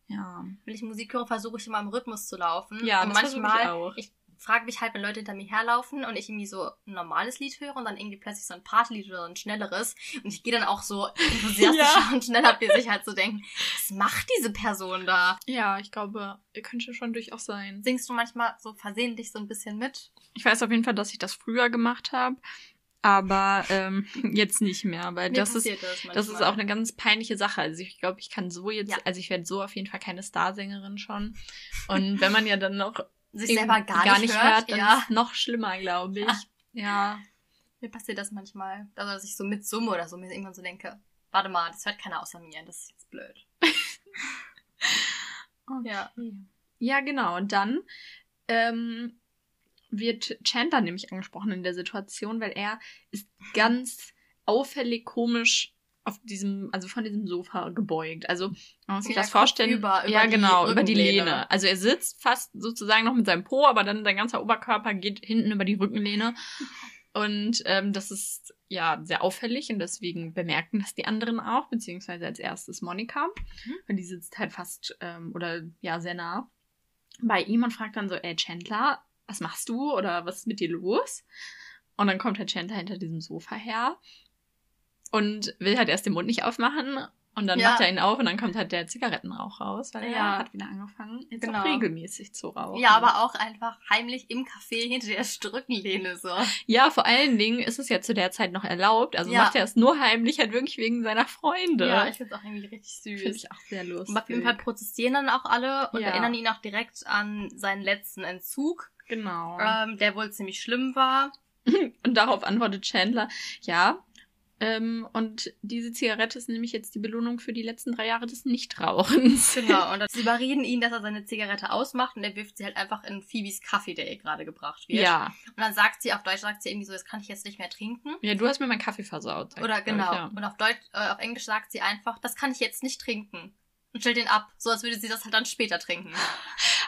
Ja. Wenn ich Musik höre, versuche ich immer im Rhythmus zu laufen. Ja, und das versuche ich manchmal, auch. ich frage mich halt, wenn Leute hinter mir herlaufen und ich irgendwie so ein normales Lied höre und dann irgendwie plötzlich so ein Partylied oder so ein schnelleres und ich gehe dann auch so enthusiastisch Ja. und schnell ab, wie sich halt so denken, was macht diese Person da? Ja, ich glaube, ihr könnte schon durchaus sein. Singst du manchmal so versehentlich so ein bisschen mit? Ich weiß auf jeden Fall, dass ich das früher gemacht habe, aber ähm, jetzt nicht mehr, weil Mir das ist das, Das ist auch eine ganz peinliche Sache. Also ich glaube, ich kann so jetzt, Ja. also ich werde so auf jeden Fall keine Starsängerin schon. Und wenn man ja dann noch sich irgendwie selber gar, nicht, hört, dann ja. ist noch schlimmer, glaube ich. Ja. Mir passiert das manchmal. Also, dass ich so mitsumme oder so, mir irgendwann so denke, warte mal, das hört keiner außer mir, das ist jetzt blöd. Ja. Ja, genau. Und dann ähm, wird Chandler nämlich angesprochen in der Situation, weil er ist ganz auffällig komisch auf diesem, also von diesem Sofa gebeugt. Also man muss sich Ja, das vorstellen. über- über ja, die genau, über die. Lehne. Also er sitzt fast sozusagen noch mit seinem Po, aber dann sein ganzer Oberkörper geht hinten über die Rückenlehne. Und ähm, das ist ja sehr auffällig und deswegen bemerken das die anderen auch, beziehungsweise als erstes Monika. Mhm. Und die sitzt halt fast ähm, oder ja sehr nah bei ihm und fragt dann so, ey Chandler, was machst du oder was ist mit dir los? Und dann kommt halt Chandler hinter diesem Sofa her und will halt erst den Mund nicht aufmachen und dann Ja. macht er ihn auf und dann kommt halt der Zigarettenrauch raus, weil Ja. er hat wieder angefangen, jetzt Genau. auch regelmäßig zu rauchen. Ja, aber auch einfach heimlich im Café hinter der Rückenlehne so. Ja, vor allen Dingen ist es ja zu der Zeit noch erlaubt, also Ja. macht er es nur heimlich halt wirklich wegen seiner Freunde. Ja, ich find's auch irgendwie richtig finde süß. ich auch sehr lustig. Und auf jeden Fall protestieren dann auch alle und erinnern ihn auch direkt an seinen letzten Entzug, Genau. ähm, der wohl ziemlich schlimm war. Und darauf antwortet Chandler, ja. Ähm, und diese Zigarette ist nämlich jetzt die Belohnung für die letzten drei Jahre des Nichtrauchens. Genau, und sie überreden ihn, dass er seine Zigarette ausmacht und er wirft sie halt einfach in Phoebes Kaffee, der ihr gerade gebracht wird. Ja. Und dann sagt sie, auf Deutsch sagt sie irgendwie so, das kann ich jetzt nicht mehr trinken. Ja, du hast mir meinen Kaffee versaut. Oder genau. Ich, ja. Und auf Deutsch, äh, auf Englisch sagt sie einfach, das kann ich jetzt nicht trinken. Und stellt den ab, so als würde sie das halt dann später trinken.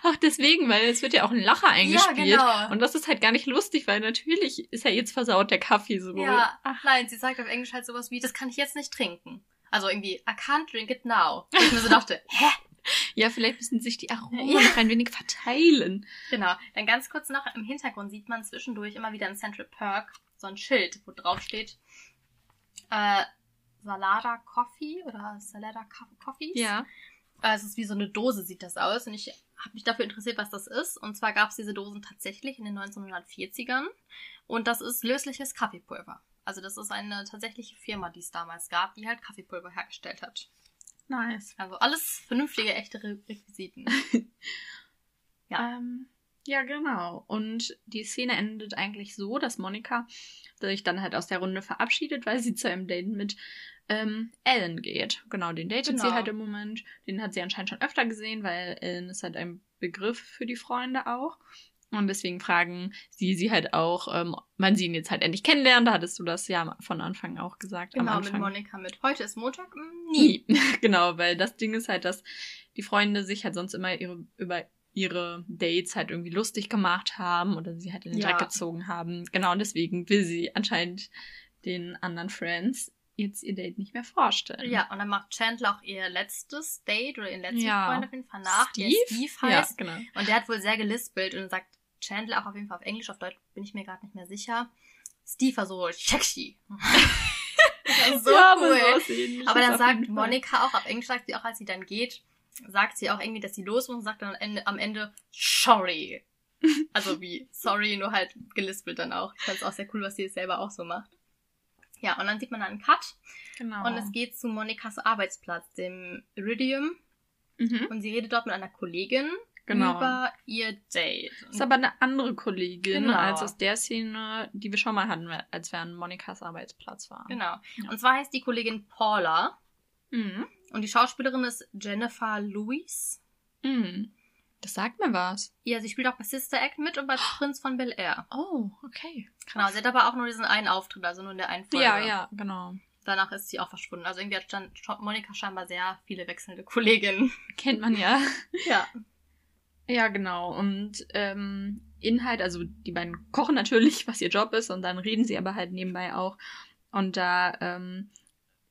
Ach, deswegen, weil es wird ja auch ein Lacher eingespielt. genau. Und das ist halt gar nicht lustig, weil natürlich ist ja jetzt versaut der Kaffee so. Ja, Ach, nein, sie sagt auf Englisch halt sowas wie, das kann ich jetzt nicht trinken. Also irgendwie, I can't drink it now. Und ich mir so dachte, hä? ja, vielleicht müssen sich die Aromen Ja. noch ein wenig verteilen. Genau. Dann ganz kurz noch, im Hintergrund sieht man zwischendurch immer wieder in Central Park so ein Schild, wo drauf steht, äh, Salada Coffee oder Salada Co- Coffees. Ja. Äh, es ist wie so eine Dose, sieht das aus. Und ich habe mich dafür interessiert, was das ist. Und zwar gab es diese Dosen tatsächlich in den 1940ern. Und das ist lösliches Kaffeepulver. Also das ist eine tatsächliche Firma, die es damals gab, die halt Kaffeepulver hergestellt hat. Nice. Also alles vernünftige, echte Re Requisiten. Ja. Ähm, ja, genau. Und die Szene endet eigentlich so, dass Monika sich dann halt aus der Runde verabschiedet, weil sie zu einem Date mit ähm, Ellen geht. Genau, den datet Genau. sie halt im Moment. Den hat sie anscheinend schon öfter gesehen, weil Ellen ist halt ein Begriff für die Freunde auch. Und deswegen fragen sie sie halt auch, ähm, wann sie ihn jetzt halt endlich kennenlernen. Da hattest du das ja von Anfang auch gesagt. Genau, mit. Monika mit. Heute ist Montag? Hm, Nie. Nie. genau, weil das Ding ist halt, dass die Freunde sich halt sonst immer ihre, über ihre Dates halt irgendwie lustig gemacht haben oder sie halt in den Ja. Dreck gezogen haben. Genau, und deswegen will sie anscheinend den anderen Friends jetzt ihr Date nicht mehr vorstellen. Ja, und dann macht Chandler auch ihr letztes Date oder ihren letzten Ja. Freund auf jeden Fall nach, der Steve Ja, heißt. genau. Und der hat wohl sehr gelispelt und sagt Chandler auch auf jeden Fall auf Englisch, auf Deutsch bin ich mir gerade nicht mehr sicher. Steve war so sexy. so ja, aber cool. Aber dann sagt. Monika auch, auf Englisch sagt sie auch, als sie dann geht, sagt sie auch irgendwie, dass sie los muss und sagt dann am Ende, am Ende sorry. Also wie sorry, nur halt gelispelt dann auch. Ich fand es auch sehr cool, was sie selber auch so macht. Ja, und dann sieht man einen Cut Genau. und es geht zu Monikas Arbeitsplatz, dem Iridium. mhm. Und sie redet dort mit einer Kollegin Genau. über ihr Date. ist aber eine andere Kollegin Genau. als aus der Szene, die wir schon mal hatten, als wir an Monikas Arbeitsplatz waren. Genau. Ja. Und zwar heißt die Kollegin Paula Mhm. Und die Schauspielerin ist Jennifer Lewis. Mhm. Das sagt mir was. Ja, sie spielt auch bei Sister Act mit und bei Prinz von Bel Air. Oh, okay. Genau, sie hat aber auch nur diesen einen Auftritt, also nur in der einen Folge. Ja, ja, genau. Danach ist sie auch verschwunden. Also irgendwie hat dann Monika scheinbar sehr viele wechselnde Kolleginnen. Kennt man ja. Ja. Ja, genau. Und ähm, Inhalt, also die beiden kochen natürlich, was ihr Job ist, und dann reden sie aber halt nebenbei auch. Und da, ähm,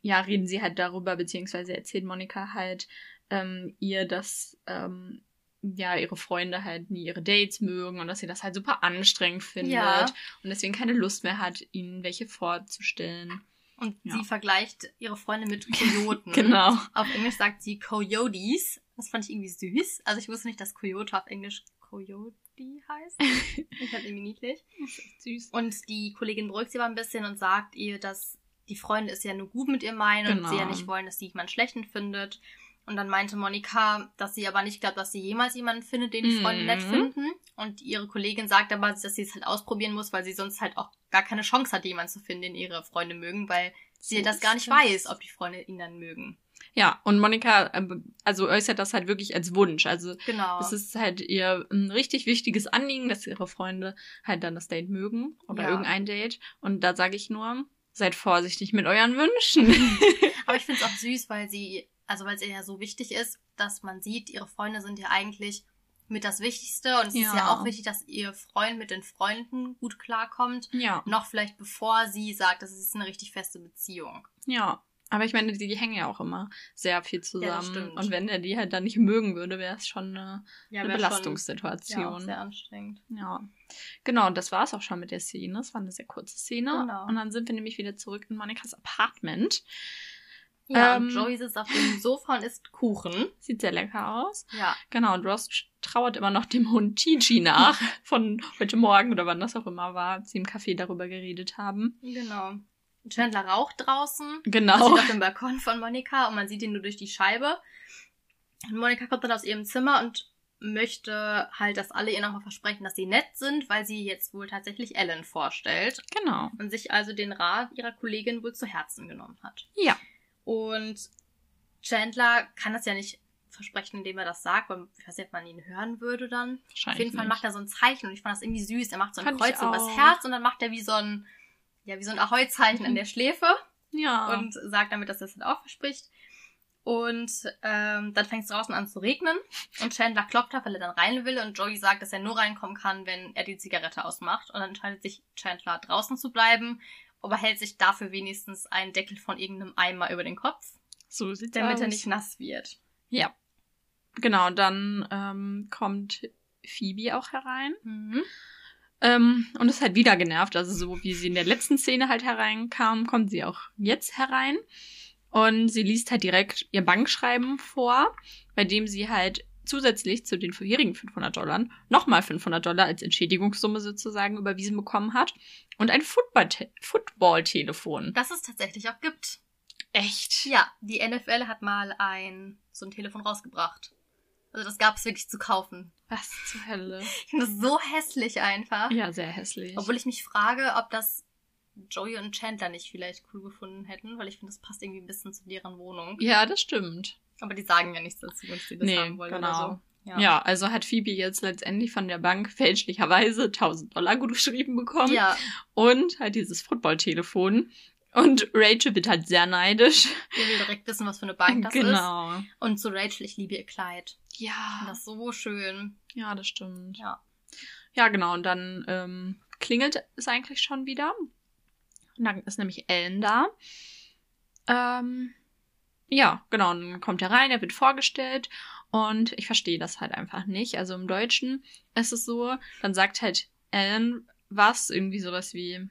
ja, reden sie halt darüber, beziehungsweise erzählt Monika halt ähm, ihr, dass ähm, ja ihre Freunde halt nie ihre Dates mögen und dass sie das halt super anstrengend findet Ja. und deswegen keine Lust mehr hat, ihnen welche vorzustellen. Und Ja. sie vergleicht ihre Freunde mit Kojoten. Genau. Auf Englisch sagt sie Coyotes. Das fand ich irgendwie süß. Also ich wusste nicht, dass Coyote auf Englisch Coyote heißt. Ich fand irgendwie niedlich. Süß. Und die Kollegin beruhigt sie aber ein bisschen und sagt ihr, dass die Freunde es ja nur gut mit ihr meinen und Genau. sie ja nicht wollen, dass sie jemanden schlechten findet. Und dann meinte Monika, dass sie aber nicht glaubt, dass sie jemals jemanden findet, den die Freunde Mhm. nett finden. Und ihre Kollegin sagt aber, dass sie es halt ausprobieren muss, weil sie sonst halt auch gar keine Chance hat, jemanden zu finden, den ihre Freunde mögen, weil sie das ist gar nicht das. weiß, ob die Freunde ihn dann mögen. Ja, und Monika, äh, also äußert das halt wirklich als Wunsch. Also Genau. Es ist halt ihr ein richtig wichtiges Anliegen, dass ihre Freunde halt dann das Date mögen oder Ja. irgendein Date. Und da sage ich nur, seid vorsichtig mit euren Wünschen. Aber ich finde es auch süß, weil sie, also weil es ihr ja so wichtig ist, dass man sieht, ihre Freunde sind ja eigentlich mit das Wichtigste und es ist Ja. ja auch wichtig, dass ihr Freund mit den Freunden gut klarkommt. ja, Noch vielleicht bevor sie sagt, das ist eine richtig feste Beziehung. ja. Aber ich meine, die, die hängen ja auch immer sehr viel Ja, zusammen. stimmt. und wenn er die halt dann nicht mögen würde, wäre es schon eine, Ja, eine wär schon- Ja, Belastungssituation. sehr anstrengend. Ja, genau, und das war es auch schon mit der Szene. Es war eine sehr kurze Szene. Genau. Und dann sind wir nämlich wieder zurück in Monikas Apartment. Ja, Ähm. und Joey sitzt auf dem Sofa und isst Kuchen. Sieht sehr lecker aus. Ja. Genau, und Ross trauert immer noch dem Hund Gigi nach, von heute Morgen oder wann das auch immer war, als sie im Café darüber geredet haben. Genau. Chandler raucht draußen. Genau. Steht auf dem Balkon von Monika und man sieht ihn nur durch die Scheibe. Und Monika kommt dann aus ihrem Zimmer und möchte halt, dass alle ihr nochmal versprechen, dass sie nett sind, weil sie jetzt wohl tatsächlich Ellen vorstellt Genau. und sich also den Rat ihrer Kollegin wohl zu Herzen genommen hat. Ja. Und Chandler kann das ja nicht versprechen, indem er das sagt, weil ich weiß nicht, ob man ihn hören würde dann. Auf Wahrscheinlich. jeden Fall nicht. macht er so ein Zeichen und ich fand das irgendwie süß. Er macht so ein Kreuz übers auch. Herz und dann macht er wie so ein, ja, wie so ein Ahoi-Zeichen an der Schläfe Ja. und sagt damit, dass er es halt auch verspricht. Und ähm, dann fängt es draußen an zu regnen und Chandler klopft auf, weil er dann rein will und Joey sagt, dass er nur reinkommen kann, wenn er die Zigarette ausmacht. Und dann entscheidet sich Chandler draußen zu bleiben, aber hält sich dafür wenigstens einen Deckel von irgendeinem Eimer über den Kopf, so sieht's damit aus. er nicht nass wird. Ja. Genau, dann ähm, kommt Phoebe auch herein. Mhm. Ähm, und ist halt wieder genervt. Also so wie sie in der letzten Szene halt hereinkam, kommt sie auch jetzt herein. Und sie liest halt direkt ihr Bankschreiben vor, bei dem sie halt zusätzlich zu den vorherigen 500 Dollar nochmal 500 Dollar als Entschädigungssumme sozusagen überwiesen bekommen hat. Und ein Football- Football-Telefon. Das es tatsächlich auch gibt. Echt? Ja, die NFL hat mal ein so ein Telefon rausgebracht. Also das gab es wirklich zu kaufen. Was zur Hölle? Ich finde das so hässlich einfach. Ja, sehr hässlich. Obwohl ich mich frage, ob das Joey und Chandler nicht vielleicht cool gefunden hätten, weil ich finde, das passt irgendwie ein bisschen zu deren Wohnung. ja, das stimmt. Aber die sagen ja nichts dazu, wenn sie das nee, haben wollen genau. oder so. Ja. Ja, also hat Phoebe jetzt letztendlich von der Bank fälschlicherweise 1000 Dollar gut geschrieben bekommen Ja, und halt dieses Footballtelefon. Und Rachel wird halt sehr neidisch. ihr will direkt wissen, was für eine Bank das ist. genau. Und zu Rachel, ich liebe ihr Kleid. Ich finde Ja, das so schön. ja, das stimmt. Ja. Ja, genau. Und dann ähm, klingelt es eigentlich schon wieder. Und dann ist nämlich Ellen da. Ähm, ja, genau. Und dann kommt er rein, er wird vorgestellt. Und ich verstehe das halt einfach nicht. Also im Deutschen ist es so, dann sagt halt Ellen was, irgendwie sowas wie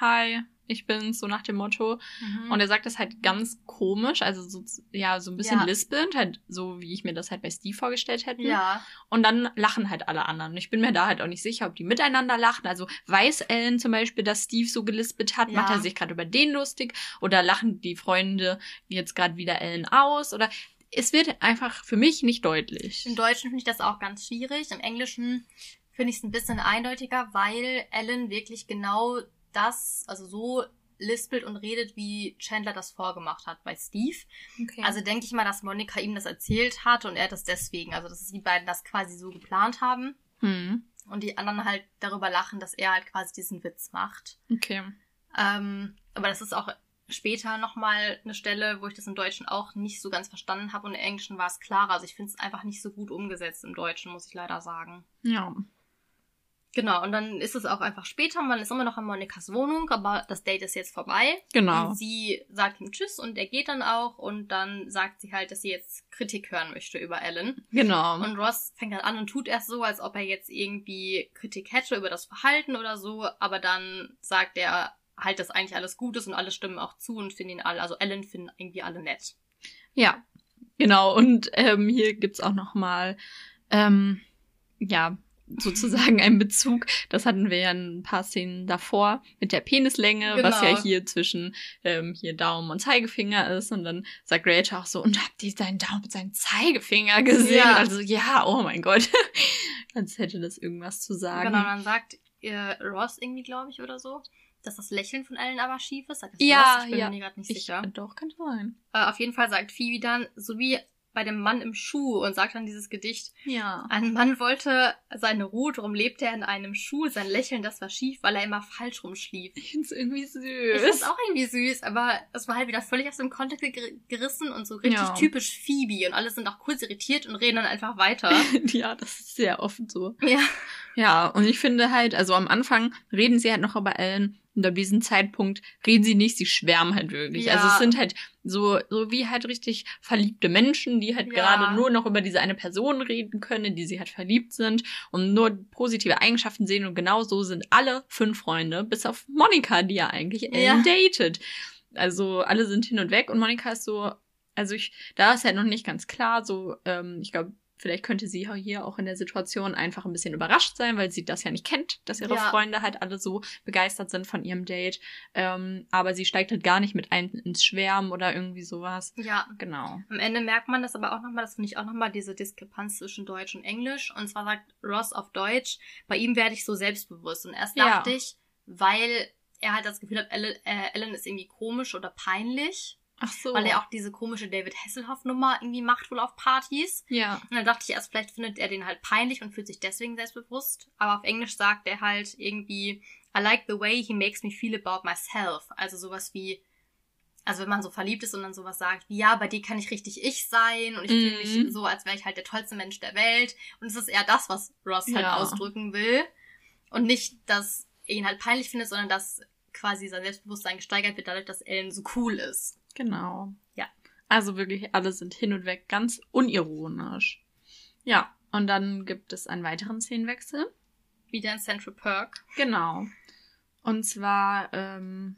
Hi, ich bin's, so nach dem Motto. Mhm. Und er sagt das halt ganz komisch, also so, ja, so ein bisschen Ja. lispelnd, halt so, wie ich mir das halt bei Steve vorgestellt hätte. ja, Und dann lachen halt alle anderen. Und ich bin mir da halt auch nicht sicher, ob die miteinander lachen. Also weiß Ellen zum Beispiel, dass Steve so gelispelt hat, Ja. macht er sich gerade über den lustig oder lachen die Freunde jetzt gerade wieder Ellen aus oder es wird einfach für mich nicht deutlich. Im Deutschen finde ich das auch ganz schwierig. Im Englischen finde ich es ein bisschen eindeutiger, weil Ellen wirklich genau das, also so lispelt und redet, wie Chandler das vorgemacht hat bei Steve. Okay. Also denke ich mal, dass Monika ihm das erzählt hat und er das deswegen, also dass die beiden das quasi so geplant haben hm. und die anderen halt darüber lachen, dass er halt quasi diesen Witz macht. Okay. Ähm, aber das ist auch später nochmal eine Stelle, wo ich das im Deutschen auch nicht so ganz verstanden habe und im Englischen war es klarer. Also ich finde es einfach nicht so gut umgesetzt im Deutschen, muss ich leider sagen. Ja. Genau, und dann ist es auch einfach später, man ist immer noch in Monikas Wohnung, aber das Date ist jetzt vorbei. Genau. Und sie sagt ihm Tschüss und er geht dann auch und dann sagt sie halt, dass sie jetzt Kritik hören möchte über Ellen. Genau. Und Ross fängt dann an und tut erst so, als ob er jetzt irgendwie Kritik hätte über das Verhalten oder so, aber dann sagt er halt, dass eigentlich alles gut ist und alle stimmen auch zu und finden ihn alle, also Ellen finden irgendwie alle nett. Ja, genau. Und ähm, hier gibt's auch noch mal, ähm, ja, sozusagen einen Bezug. Das hatten wir ja ein paar Szenen davor mit der Penislänge, was Genau. ja hier zwischen ähm, hier Daumen und Zeigefinger ist. Und dann sagt Rachel auch so, und habt ihr seinen Daumen mit seinem Zeigefinger gesehen? Ja. Also ja, oh mein Gott. Als hätte das irgendwas zu sagen. Genau, dann sagt äh, Ross irgendwie, glaube ich, oder so, dass das Lächeln von Ellen aber schief ist. Sagt das Ja, Ross? Ich bin ja. mir gerade nicht Ich, sicher. doch, kann sein. Äh, auf jeden Fall sagt Phoebe dann, so wie bei dem Mann im Schuh und sagt dann dieses Gedicht, Ja. Ein Mann wollte seine Ruhe, darum lebte er in einem Schuh. Sein Lächeln, das war schief, weil er immer falsch rumschlief. Ich find's irgendwie süß. Ich find's auch irgendwie süß, aber es war halt wieder völlig aus dem Kontext ger gerissen und so richtig Ja. typisch Phoebe. Und alle sind auch kurz irritiert und reden dann einfach weiter. ja, das ist sehr oft so. ja. Ja, und ich finde halt, also am Anfang reden sie halt noch über Ellen und ab diesem Zeitpunkt reden sie nicht, sie schwärmen halt wirklich. Ja. Also es sind halt so, so wie halt richtig verliebte Menschen, die halt Ja. gerade nur noch über diese eine Person reden können, in die sie halt verliebt sind und nur positive Eigenschaften sehen und genau so sind alle fünf Freunde, bis auf Monika, die ja eigentlich Ja. datet. Also alle sind hin und weg und Monika ist so, also ich, da ist halt noch nicht ganz klar, so, ähm, ich glaube, vielleicht könnte sie hier auch in der Situation einfach ein bisschen überrascht sein, weil sie das ja nicht kennt, dass ihre Ja. Freunde halt alle so begeistert sind von ihrem Date. Ähm, aber sie steigt halt gar nicht mit ein ins Schwärmen oder irgendwie sowas. Ja. Genau. Am Ende merkt man das aber auch nochmal, das finde ich auch nochmal diese Diskrepanz zwischen Deutsch und Englisch. Und zwar sagt Ross auf Deutsch, bei ihm werde ich so selbstbewusst. Und erst Ja. dachte ich, weil er halt das Gefühl hat, Ellen, äh, Ellen ist irgendwie komisch oder peinlich. Ach so. Weil er auch diese komische David Hasselhoff-Nummer irgendwie macht wohl auf Partys. ja. Und dann dachte ich erst, vielleicht findet er den halt peinlich und fühlt sich deswegen selbstbewusst. Aber auf Englisch sagt er halt irgendwie, I like the way he makes me feel about myself. Also sowas wie, also wenn man so verliebt ist und dann sowas sagt, wie, ja, bei dir kann ich richtig ich sein und ich fühle Mhm. mich so, als wäre ich halt der tollste Mensch der Welt. Und es ist eher das, was Ross halt Ja. ausdrücken will. Und nicht, dass er ihn halt peinlich findet, sondern dass quasi sein Selbstbewusstsein gesteigert wird dadurch, dass Ellen so cool ist. Genau. Ja. Also wirklich, alle sind hin und weg ganz unironisch. Ja. Und dann gibt es einen weiteren Szenenwechsel. Wieder in Central Perk Genau. Und zwar, ähm,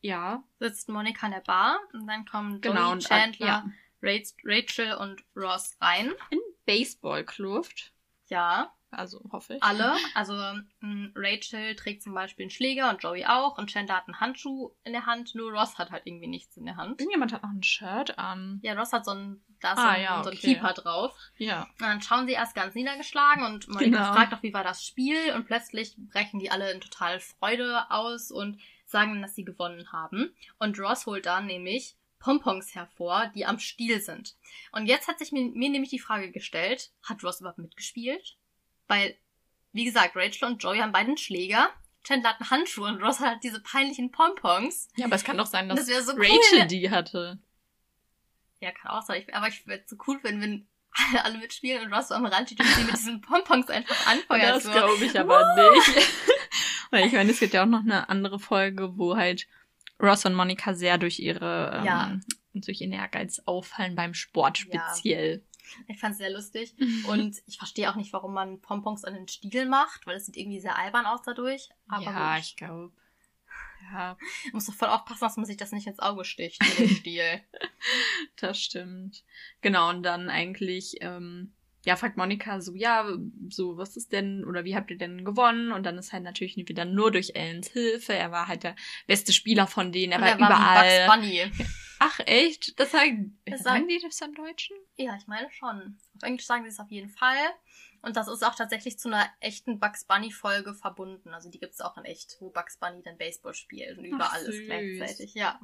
ja, sitzt Monika in der Bar und dann kommen genau. Joey, und, äh, Chandler, ja. Rach- Rachel und Ross rein. In Baseballkluft. Ja, Also hoffe ich. alle. Also mh, Rachel trägt zum Beispiel einen Schläger und Joey auch und Chandler hat einen Handschuh in der Hand, nur Ross hat halt irgendwie nichts in der Hand. Irgendjemand hat noch ein Shirt an. Ja, Ross hat so ein, da ist so Ah, ein, ja, so ein okay. Keeper drauf. Ja. Und dann schauen sie erst ganz niedergeschlagen und Monika Genau. fragt auch, wie war das Spiel und plötzlich brechen die alle in total Freude aus und sagen, dass sie gewonnen haben. Und Ross holt dann nämlich Pompons hervor, die am Stiel sind. Und jetzt hat sich mir, mir nämlich die Frage gestellt, hat Ross überhaupt mitgespielt? Weil, wie gesagt, Rachel und Joey haben beide einen Schläger. Chandler hat einen Handschuh und Ross hat diese peinlichen Pompons. Ja, aber es kann doch sein, dass Das so Rachel cool. die hatte. Ja, kann auch sein. Aber ich würde es so cool finden, wenn alle, alle mitspielen und Ross so am Rand steht und sie mit diesen Pompons einfach anfeuert. Das glaube ich aber nicht. Weil ich meine, es gibt ja auch noch eine andere Folge, wo halt Ross und Monica sehr durch ihre ähm, Ja. durch ihren Ehrgeiz auffallen beim Sport Ja. Ich fand es sehr lustig. Und ich verstehe auch nicht, warum man Pompons an den Stiel macht, weil es sieht irgendwie sehr albern aus dadurch. Aber ja, gut. ich glaube. Ja, Man muss doch voll aufpassen, dass man sich das nicht ins Auge sticht, mit dem Stiel. das stimmt. Genau, und dann eigentlich, ähm, ja, fragt Monika so, ja, so, was ist denn, oder wie habt ihr denn gewonnen? Und dann ist halt natürlich wieder nur durch Ellens Hilfe. Er war halt der beste Spieler von denen, er war er war überall. wie Bugs Bunny. Ach, echt? Das sagen, Das sagen die das im Deutschen? Ja, ich meine schon. Auf Englisch sagen sie es auf jeden Fall. Und das ist auch tatsächlich zu einer echten Bugs Bunny-Folge verbunden. Also die gibt's auch in echt, wo Bugs Bunny dann Baseball spielt und über Ach, alles süß. gleichzeitig. Ja.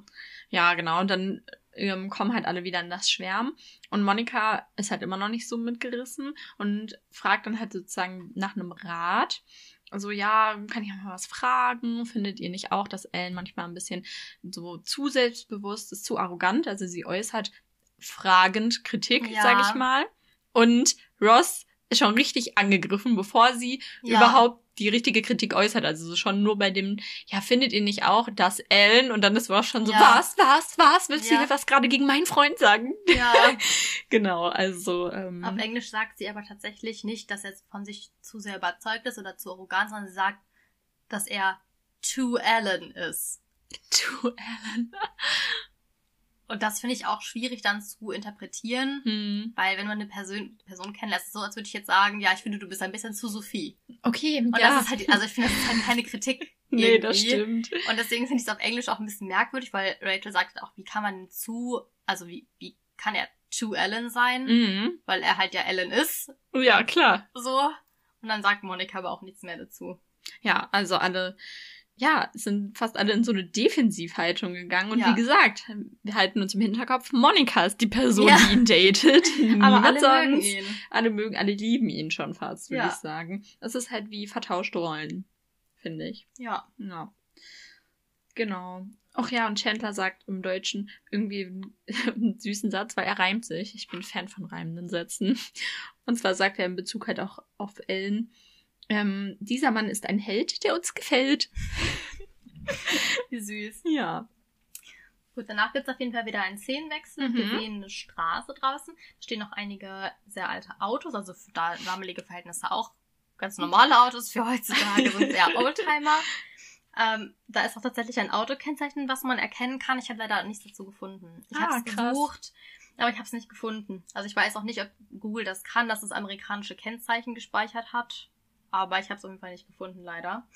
Ja, genau. Und dann ähm, kommen halt alle wieder in das Schwärmen. Und Monika ist halt immer noch nicht so mitgerissen und fragt dann halt sozusagen nach einem Rat. Also ja, kann ich auch mal was fragen? Findet ihr nicht auch, dass Ellen manchmal ein bisschen so zu selbstbewusst ist, zu arrogant? Also sie äußert fragend Kritik, Ja. sag ich mal. Und Ross ist schon richtig angegriffen, bevor sie Ja. überhaupt die richtige Kritik äußert. Also so schon nur bei dem, ja, findet ihr nicht auch, dass Ellen und dann ist Ross schon so, Ja. was, was, was, willst du Ja. hier was gerade gegen meinen Freund sagen? Ja. Genau, also, ähm, Auf Englisch sagt sie aber tatsächlich nicht, dass er von sich zu sehr überzeugt ist oder zu arrogant, sondern sie sagt, dass er to Ellen ist. to Ellen. Und das finde ich auch schwierig dann zu interpretieren, Hm. weil wenn man eine Person, Person kennenlässt, ist so als würde ich jetzt sagen, ja, ich finde, du bist ein bisschen zu Sophie. Okay, Und ja. das ist halt, also ich finde, das ist halt keine Kritik. nee, das irgendwie. stimmt. Und deswegen finde ich es auf Englisch auch ein bisschen merkwürdig, weil Rachel sagt auch, wie kann man zu, also wie, wie kann er to Ellen sein? Mhm. Weil er halt ja Ellen ist, Ja, klar. so. Und dann sagt Monika aber auch nichts mehr dazu. Ja, also alle, ja, sind fast alle in so eine Defensivhaltung gegangen. Und Ja. wie gesagt, wir halten uns im Hinterkopf, Monika ist die Person, Ja. die ihn datet. Aber alle sonst. mögen ihn. Alle mögen, alle lieben ihn schon fast, würde Ja. ich sagen. Das ist halt wie vertauschte Rollen, finde ich. Ja. Ja. Genau. Ach ja, und Chandler sagt im Deutschen irgendwie einen süßen Satz, weil er reimt sich. Ich bin Fan von reimenden Sätzen. Und zwar sagt er in Bezug halt auch auf Ellen, ähm, dieser Mann ist ein Held, der uns gefällt. Wie süß. Ja. Gut, danach gibt's auf jeden Fall wieder einen Szenenwechsel. Wir Mhm. sehen eine Straße draußen. Da stehen noch einige sehr alte Autos, also für da damalige Verhältnisse auch ganz normale Autos. Für heutzutage sind eher Oldtimer. Ähm, da ist auch tatsächlich ein Autokennzeichen, was man erkennen kann. Ich habe leider nichts dazu gefunden. Ich Ah, habe es gesucht, aber ich habe es nicht gefunden. Also ich weiß auch nicht, ob Google das kann, dass es amerikanische Kennzeichen gespeichert hat. Aber ich habe es auf jeden Fall nicht gefunden, leider.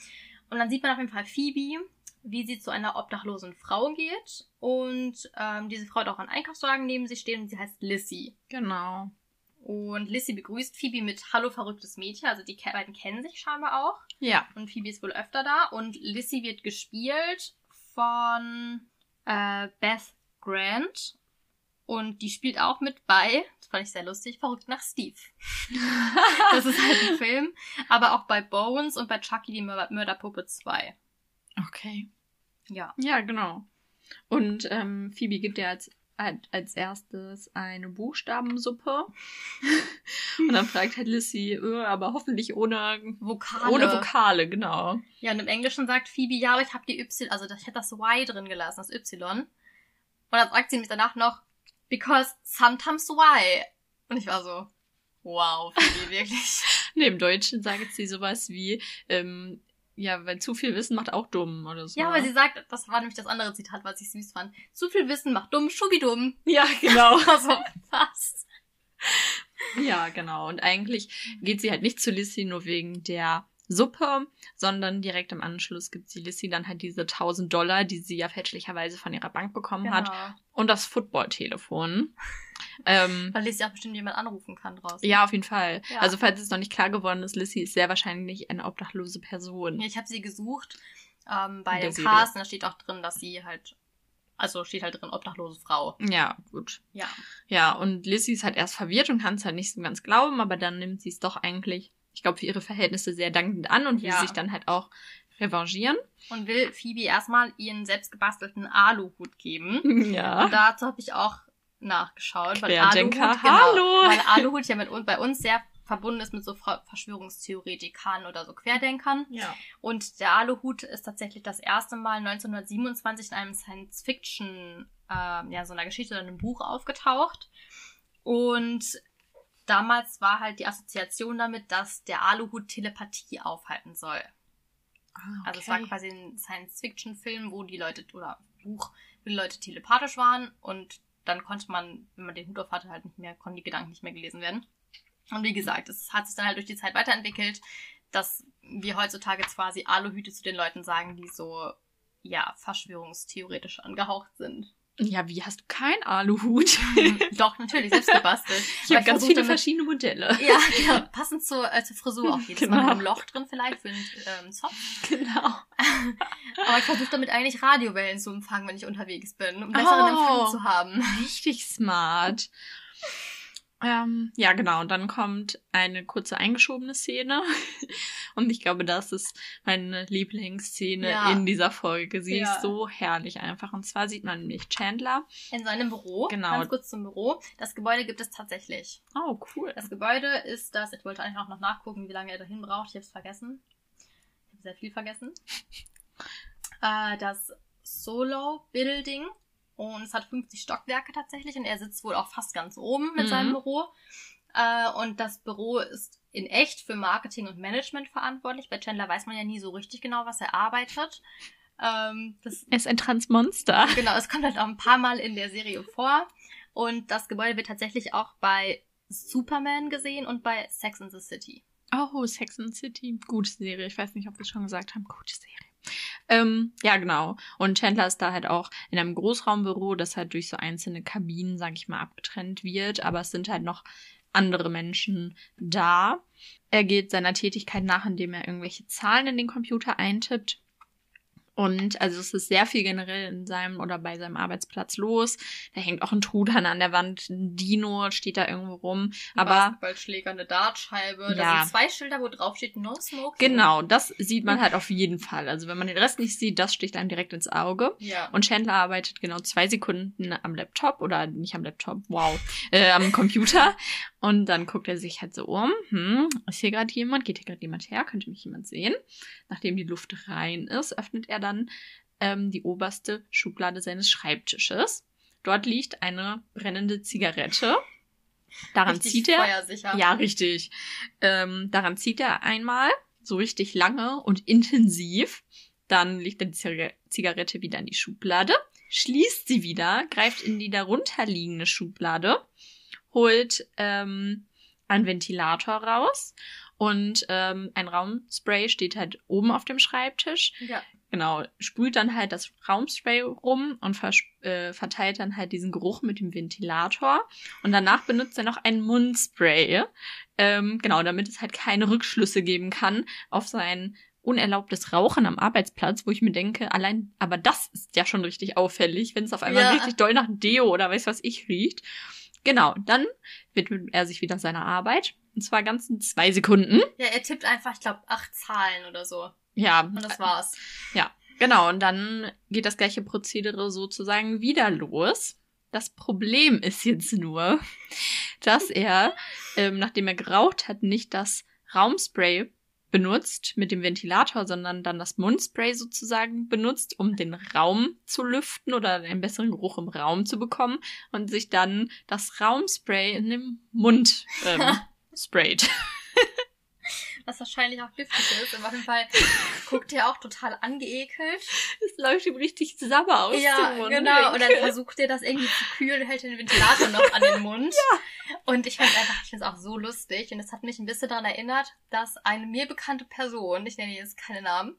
Und dann sieht man auf jeden Fall Phoebe, wie sie zu einer obdachlosen Frau geht. Und ähm, diese Frau hat auch einen Einkaufswagen neben sich stehen und sie heißt Lissy. Genau. Und Lissy begrüßt Phoebe mit Hallo verrücktes Mädchen. Also die beiden kennen sich scheinbar auch. Ja. Und Phoebe ist wohl öfter da. Und Lissy wird gespielt von äh, Beth Grant. Und die spielt auch mit bei, das fand ich sehr lustig, Verrückt nach Steve. Das ist halt ein Film. Aber auch bei Bones und bei Chucky die Mör Mörderpuppe 2. Okay. Ja. Ja, genau. Und ähm, Phoebe gibt ja als, als als erstes eine Buchstabensuppe. Und dann fragt halt Lissy, äh, aber hoffentlich ohne, Vokale. ohne Vokale, genau. Ja, und im Englischen sagt Phoebe, ja, aber ich habe die Y, also ich hätte das Y drin gelassen, das Y. Und dann sagt sie nämlich danach noch, because sometimes Y. Und ich war so, wow, Phoebe, wirklich. Nee, im Deutschen sagt sie sowas wie, ähm, ja, weil zu viel Wissen macht auch dumm oder so. Ja, aber sie sagt, das war nämlich das andere Zitat, was ich süß fand. Zu viel Wissen macht dumm, schubidumm. Ja, genau. Also, was? ja, genau. Und eigentlich geht sie halt nicht zu Lissy nur wegen der Suppe, sondern direkt im Anschluss gibt sie Lissy dann halt diese 1000 Dollar, die sie ja fälschlicherweise von ihrer Bank bekommen hat Genau. und das Football-Telefon. ähm, Weil Lissy auch bestimmt jemand anrufen kann draußen. ja, auf jeden Fall. Ja. Also falls es noch nicht klar geworden ist, Lissy ist sehr wahrscheinlich eine obdachlose Person. Ja, Ich habe sie gesucht ähm, bei dem. Cast und da steht auch drin, dass sie halt Also steht halt drin, obdachlose Frau. Ja, gut. Ja. Ja, und Lizzie ist halt erst verwirrt und kann es halt nicht so ganz glauben, aber dann nimmt sie es doch eigentlich, ich glaube, für ihre Verhältnisse sehr dankend an und will Ja. sich dann halt auch revanchieren. Und will Phoebe erstmal ihren selbst gebastelten Aluhut geben. Ja. Und dazu habe ich auch nachgeschaut, weil Querdenker, Aluhut, genau, hallo! weil Aluhut ja mit, uns- bei uns sehr verbunden ist mit so Ver- Verschwörungstheoretikern oder so Querdenkern. Ja. Und der Aluhut ist tatsächlich das erste Mal 1927 in einem Science-Fiction, ähm, ja, so einer Geschichte oder einem Buch aufgetaucht. Und damals war halt die Assoziation damit, dass der Aluhut Telepathie aufhalten soll. Also es war quasi ein Science-Fiction-Film, wo die Leute, oder Buch, wo die Leute telepathisch waren und dann konnte man, wenn man den Hut auf hatte, halt nicht mehr, konnten die Gedanken nicht mehr gelesen werden. Und wie gesagt, es hat sich dann halt durch die Zeit weiterentwickelt, dass wir heutzutage quasi Aluhüte zu den Leuten sagen, die so, ja, verschwörungstheoretisch angehaucht sind. Ja, wie hast du keinen Aluhut? Doch, natürlich, selbst gebastelt. Ich habe ganz viele damit- verschiedene Modelle. Ja, genau. Passend zur, äh, zur Frisur auch jedes Mal Genau. mit einem Loch drin vielleicht für einen ähm, Zopf. Genau. Aber ich versuche damit eigentlich Radiowellen zu empfangen, wenn ich unterwegs bin, um besseren Oh. Empfang zu haben. Richtig smart. Ähm, ja, genau. Und dann kommt eine kurze eingeschobene Szene. Und ich glaube, das ist meine Lieblingsszene Ja. in dieser Folge. Sie Ja. ist so herrlich einfach. Und zwar sieht man nämlich Chandler. In seinem Büro. Genau. Ganz kurz zum Büro. Das Gebäude gibt es tatsächlich. Oh, cool. Das Gebäude ist das, ich wollte eigentlich auch noch nachgucken, wie lange er dahin braucht. Ich habe es vergessen. Ich habe sehr viel vergessen. Äh, das Solo Building. Und es hat 50 Stockwerke tatsächlich. Und er sitzt wohl auch fast ganz oben mit Mhm. seinem Büro. Äh, und das Büro ist in echt für Marketing und Management verantwortlich. Bei Chandler weiß man ja nie so richtig genau, was er arbeitet. Ähm, Er ist ein Transmonster. Genau, es kommt halt auch ein paar Mal in der Serie vor. Und das Gebäude wird tatsächlich auch bei Superman gesehen und bei Sex in the City. Oh, Sex and the City. Gute Serie. Ich weiß nicht, ob wir es schon gesagt haben. Gute Serie. Ähm, ja, genau. Und Chandler ist da halt auch in einem Großraumbüro, das halt durch so einzelne Kabinen, sag ich mal, abgetrennt wird. Aber es sind halt noch andere Menschen da. Er geht seiner Tätigkeit nach, indem er irgendwelche Zahlen in den Computer eintippt. Und also es ist sehr viel generell in seinem oder bei seinem Arbeitsplatz los. Da hängt auch ein Truthahn an der Wand, ein Dino steht da irgendwo rum. Aber Basketballschläger, eine Dartscheibe. Ja. Da sind zwei Schilder, wo drauf steht No Smoke. Genau, das sieht man halt auf jeden Fall. Also wenn man den Rest nicht sieht, das sticht einem direkt ins Auge. Ja. Und Chandler arbeitet genau zwei Sekunden am Laptop oder nicht am Laptop, wow, äh, am Computer. Und dann guckt er sich halt so um. Hm, ist hier gerade jemand? Geht hier gerade jemand her? Könnte mich jemand sehen? Nachdem die Luft rein ist, öffnet er dann ähm, die oberste Schublade seines Schreibtisches. Dort liegt eine brennende Zigarette. Daran Richtig zieht er. Feuersicher. Ja, richtig. Ähm, daran zieht er einmal, so richtig lange und intensiv. Dann legt er die Ziga- Zigarette wieder in die Schublade, schließt sie wieder, greift in die darunterliegende Schublade, holt ähm, einen Ventilator raus und ähm, ein Raumspray steht halt oben auf dem Schreibtisch. Ja. Genau, sprüht dann halt das Raumspray rum und äh, verteilt dann halt diesen Geruch mit dem Ventilator. Und danach benutzt er noch ein Mundspray. Ähm, genau, damit es halt keine Rückschlüsse geben kann auf sein unerlaubtes Rauchen am Arbeitsplatz, wo ich mir denke, allein, aber das ist ja schon richtig auffällig, wenn es auf einmal Ja. richtig doll nach Deo oder weiß was ich riecht. Genau, dann widmet er sich wieder seiner Arbeit. Und zwar ganz in zwei Sekunden. Ja, er tippt einfach, ich glaube, acht Zahlen oder so. Ja, Und das war's. Genau, und dann geht das gleiche Prozedere sozusagen wieder los. Das Problem ist jetzt nur, dass er, ähm, nachdem er geraucht hat, nicht das Raumspray benutzt mit dem Ventilator, sondern dann das Mundspray sozusagen benutzt, um den Raum zu lüften oder einen besseren Geruch im Raum zu bekommen und sich dann das Raumspray in den Mund ähm, sprayt. Was wahrscheinlich auch giftig ist. Und auf jeden Fall guckt er auch total angeekelt. Es läuft ihm richtig Sabber aus ja, dem Mund. genau. Und dann versucht er das irgendwie zu kühlen, hält den Ventilator noch an den Mund. Ja. Und ich fand einfach, ich finde es auch so lustig. Und es hat mich ein bisschen daran erinnert, dass eine mir bekannte Person, ich nenne jetzt keine Namen,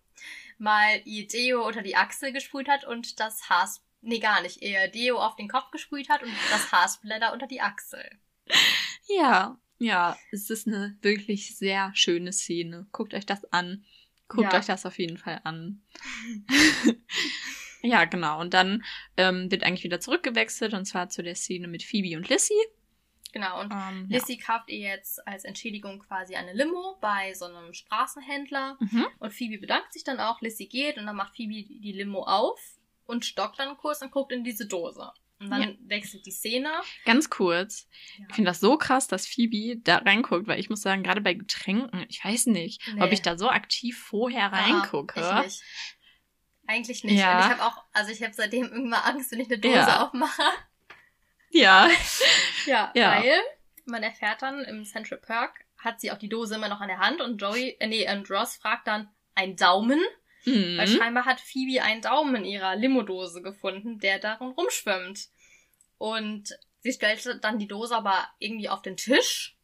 mal ihr Deo unter die Achsel gesprüht hat und das Haars, nee, gar nicht, ihr Deo auf den Kopf gesprüht hat und das Haarsblätter unter die Achsel. Ja, ja, es ist eine wirklich sehr schöne Szene. Guckt euch das an. Guckt Ja. euch das auf jeden Fall an. Ja, genau. Und dann ähm, wird eigentlich wieder zurückgewechselt und zwar zu der Szene mit Phoebe und Lissy. Genau, und Ähm, ja. Lissy kauft ihr jetzt als Entschädigung quasi eine Limo bei so einem Straßenhändler. Mhm. Und Phoebe bedankt sich dann auch, Lissy geht und dann macht Phoebe die Limo auf und stockt dann kurz und guckt in diese Dose. Und dann Ja. wechselt die Szene. Ganz kurz. Ja. Ich finde das so krass, dass Phoebe da reinguckt, weil ich muss sagen, gerade bei Getränken, ich weiß nicht, Nee. ob ich da so aktiv vorher reingucke. Ah, ich nicht. Eigentlich nicht. Ja. Und ich habe auch, also ich habe seitdem irgendwann Angst, wenn ich eine Dose Ja. aufmache. Ja. Ja, Ja. weil man erfährt dann im Central Park hat sie auch die Dose immer noch an der Hand und Joey, äh, nee, und Ross fragt dann, ein Daumen? Weil Mhm. scheinbar hat Phoebe einen Daumen in ihrer Limo-Dose gefunden, der darin rumschwimmt. Und sie stellt dann die Dose aber irgendwie auf den Tisch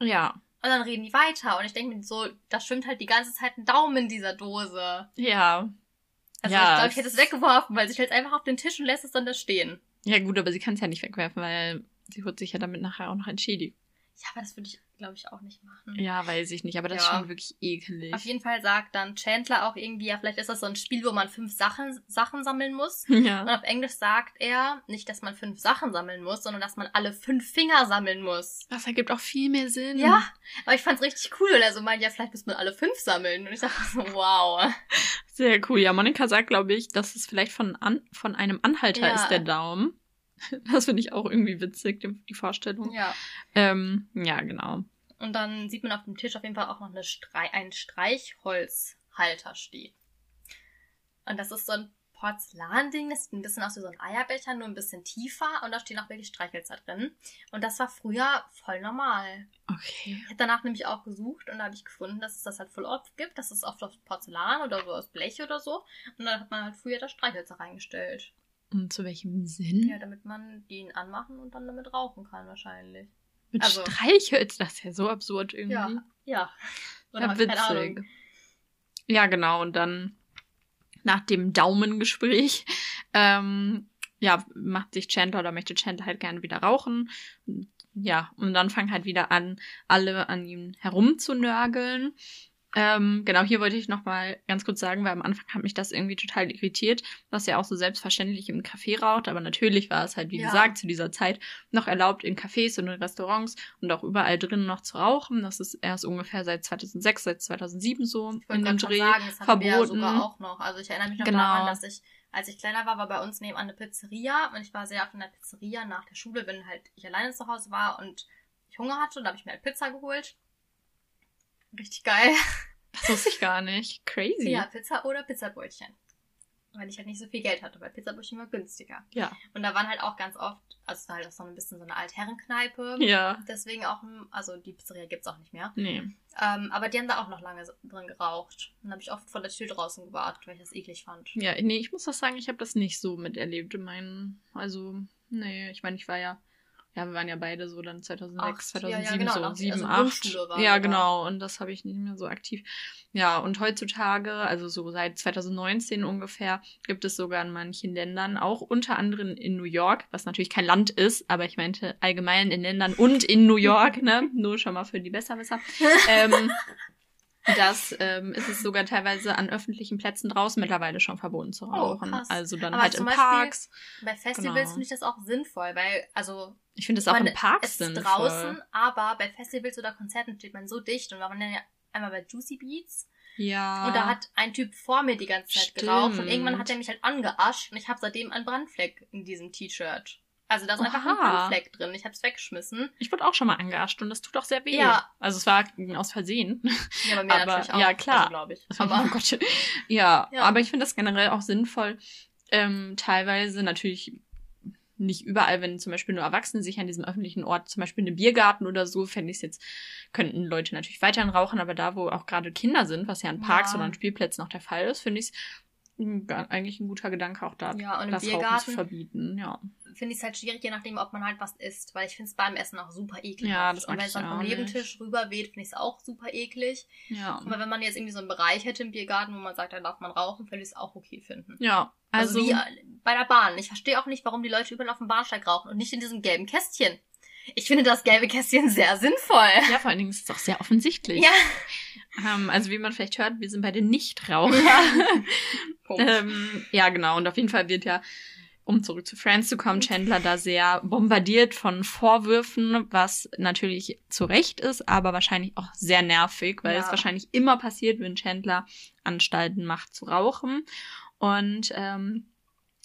Ja. und dann reden die weiter. Und ich denke mir so, da schwimmt halt die ganze Zeit ein Daumen in dieser Dose. Ja. Also Ja, ich glaube, ich hätte es- weggeworfen, weil sie stellt es einfach auf den Tisch und lässt es dann da stehen. Ja, gut, aber sie kann es ja nicht wegwerfen, weil sie holt sich ja damit nachher auch noch entschädigt. Ja, aber das würde ich, glaube ich, auch nicht machen. Ja, weiß ich nicht, aber das ist Ja. schon wirklich ekelig. Auf jeden Fall sagt dann Chandler auch irgendwie, ja, vielleicht ist das so ein Spiel, wo man fünf Sachen, Sachen sammeln muss. Und Ja. auf Englisch sagt er nicht, dass man fünf Sachen sammeln muss, sondern dass man alle fünf Finger sammeln muss. Das ergibt auch viel mehr Sinn. Ja, aber ich fand's richtig cool, weil er so meint, ja, vielleicht muss man alle fünf sammeln. Und ich dachte so, wow. Sehr cool. Ja, Monika sagt, glaube ich, dass es vielleicht von, an, von einem Anhalter Ja. ist, der Daumen. Das finde ich auch irgendwie witzig, die, die Vorstellung. Ja. Ähm, ja, genau. Und dann sieht man auf dem Tisch auf jeden Fall auch noch eine Strei ein Streichholzhalter stehen. Und das ist so ein Porzellanding, das sieht ein bisschen aus wie so ein Eierbecher, nur ein bisschen tiefer. Und da stehen auch wirklich Streichhölzer drin. Und das war früher voll normal. Okay. Ich habe danach nämlich auch gesucht und da habe ich gefunden, dass es das halt voll oft gibt. Das ist oft aus Porzellan oder so aus Blech oder so. Und dann hat man halt früher da Streichhölzer reingestellt. Und zu welchem Sinn? Ja, damit man den anmachen und dann damit rauchen kann wahrscheinlich. Mit also- Streichhölz, das ist ja so absurd irgendwie. Ja, ja. Ja, witzig. Ja, genau. Und dann nach dem Daumengespräch, ähm, ja, macht sich Chandler oder möchte Chandler halt gerne wieder rauchen. Ja, und dann fangen halt wieder an, alle an ihm herumzunörgeln. Ähm, genau, hier wollte ich nochmal ganz kurz sagen, weil am Anfang hat mich das irgendwie total irritiert, dass er auch so selbstverständlich im Café raucht, aber natürlich war es halt, wie Ja. gesagt, zu dieser Zeit noch erlaubt, in Cafés und in Restaurants und auch überall drinnen noch zu rauchen. Das ist erst ungefähr seit 2006, seit 2007 so in dem Dreh sagen, das hatten wir ja verboten. sogar auch noch. Also ich erinnere mich noch Genau. daran, dass ich, als ich kleiner war, war bei uns nebenan eine Pizzeria und ich war sehr oft in der Pizzeria nach der Schule, wenn halt ich alleine zu Hause war und ich Hunger hatte, da habe ich mir halt Pizza geholt. Richtig geil. Das wusste ich gar nicht. Crazy. Ja, Pizza oder Pizzabrötchen. Weil ich halt nicht so viel Geld hatte, weil Pizzabrötchen war günstiger. Ja. Und da waren halt auch ganz oft, also es war halt auch so ein bisschen so eine Altherrenkneipe. Ja. Deswegen auch, also die Pizzeria gibt's auch nicht mehr. Nee. Ähm, aber die haben da auch noch lange drin geraucht. Und dann habe ich oft vor der Tür draußen gewartet, weil ich das eklig fand. Ja, nee, ich muss das sagen, ich habe das nicht so miterlebt in meinen, also, nee, ich meine, ich war ja, ja, wir waren ja beide so dann 2006, Acht, ja, 2007, ja, genau, so noch- 7, also 8. Ja, genau, und das habe ich nicht mehr so aktiv. Ja, und heutzutage, also so seit 2019 ungefähr, gibt es sogar in manchen Ländern, auch unter anderem in New York, was natürlich kein Land ist, aber ich meinte allgemein in Ländern und in New York, ne, nur schon mal für die Besserwisser, ähm, das ähm, ist es sogar teilweise an öffentlichen Plätzen draußen mittlerweile schon verboten zu rauchen. Oh, also dann Aber halt in Beispiel- Parks. Bei Festivals Genau. finde ich das auch sinnvoll, weil, also, Ich finde es auch man in Parks ist sinnvoll. draußen, aber bei Festivals oder Konzerten steht man so dicht und wir waren ja einmal bei Juicy Beats Ja. und da hat ein Typ vor mir die ganze Zeit geraucht und Stimmt. irgendwann hat er mich halt angeascht und ich habe seitdem einen Brandfleck in diesem T-Shirt. Also da ist einfach ein Oha. Brandfleck drin. Ich habe es weggeschmissen. ich wurde auch schon mal angeascht und das tut auch sehr weh. Ja. Also es war aus Versehen. Ja, bei mir Aber- natürlich auch. ja, klar. Also, glaube ich. Aber, oh Gott. Ja, Ja. aber ich finde das generell auch sinnvoll. Ähm, teilweise natürlich nicht überall, wenn zum Beispiel nur Erwachsene sich an diesem öffentlichen Ort, zum Beispiel in einem Biergarten oder so, fände ich es jetzt, könnten Leute natürlich weiterhin rauchen, aber da, wo auch gerade Kinder sind, was ja in Parks Ja. oder an Spielplätzen noch der Fall ist, finde ich es eigentlich ein guter Gedanke, auch da Ja, und im das Rauchen zu Biergarten verbieten. Ja. finde ich es halt schwierig, je nachdem, ob man halt was isst. Weil ich finde es beim Essen auch super eklig. Ja, das Und mag wenn ich es dann vom. Nebentisch rüber weht, finde ich es auch super eklig. Ja. Aber wenn man jetzt irgendwie so einen Bereich hätte im Biergarten, wo man sagt, da darf man rauchen, würde ich es auch okay finden. Ja. Also, Also, wie bei der Bahn. Ich verstehe auch nicht, warum die Leute überall auf dem Bahnsteig rauchen und nicht in diesem gelben Kästchen. Ich finde das gelbe Kästchen sehr sinnvoll. ja, vor allen Dingen ist es auch sehr offensichtlich. Ja. Ähm, also wie man vielleicht hört, wir sind beide Nichtraucher. Punkt. Ähm, ja, genau. Und auf jeden Fall wird ja, um zurück zu Friends zu kommen, Chandler da sehr bombardiert von Vorwürfen, was natürlich zu Recht ist, aber wahrscheinlich auch sehr nervig, weil Ja. es wahrscheinlich immer passiert, wenn Chandler Anstalten macht zu rauchen. Und ähm,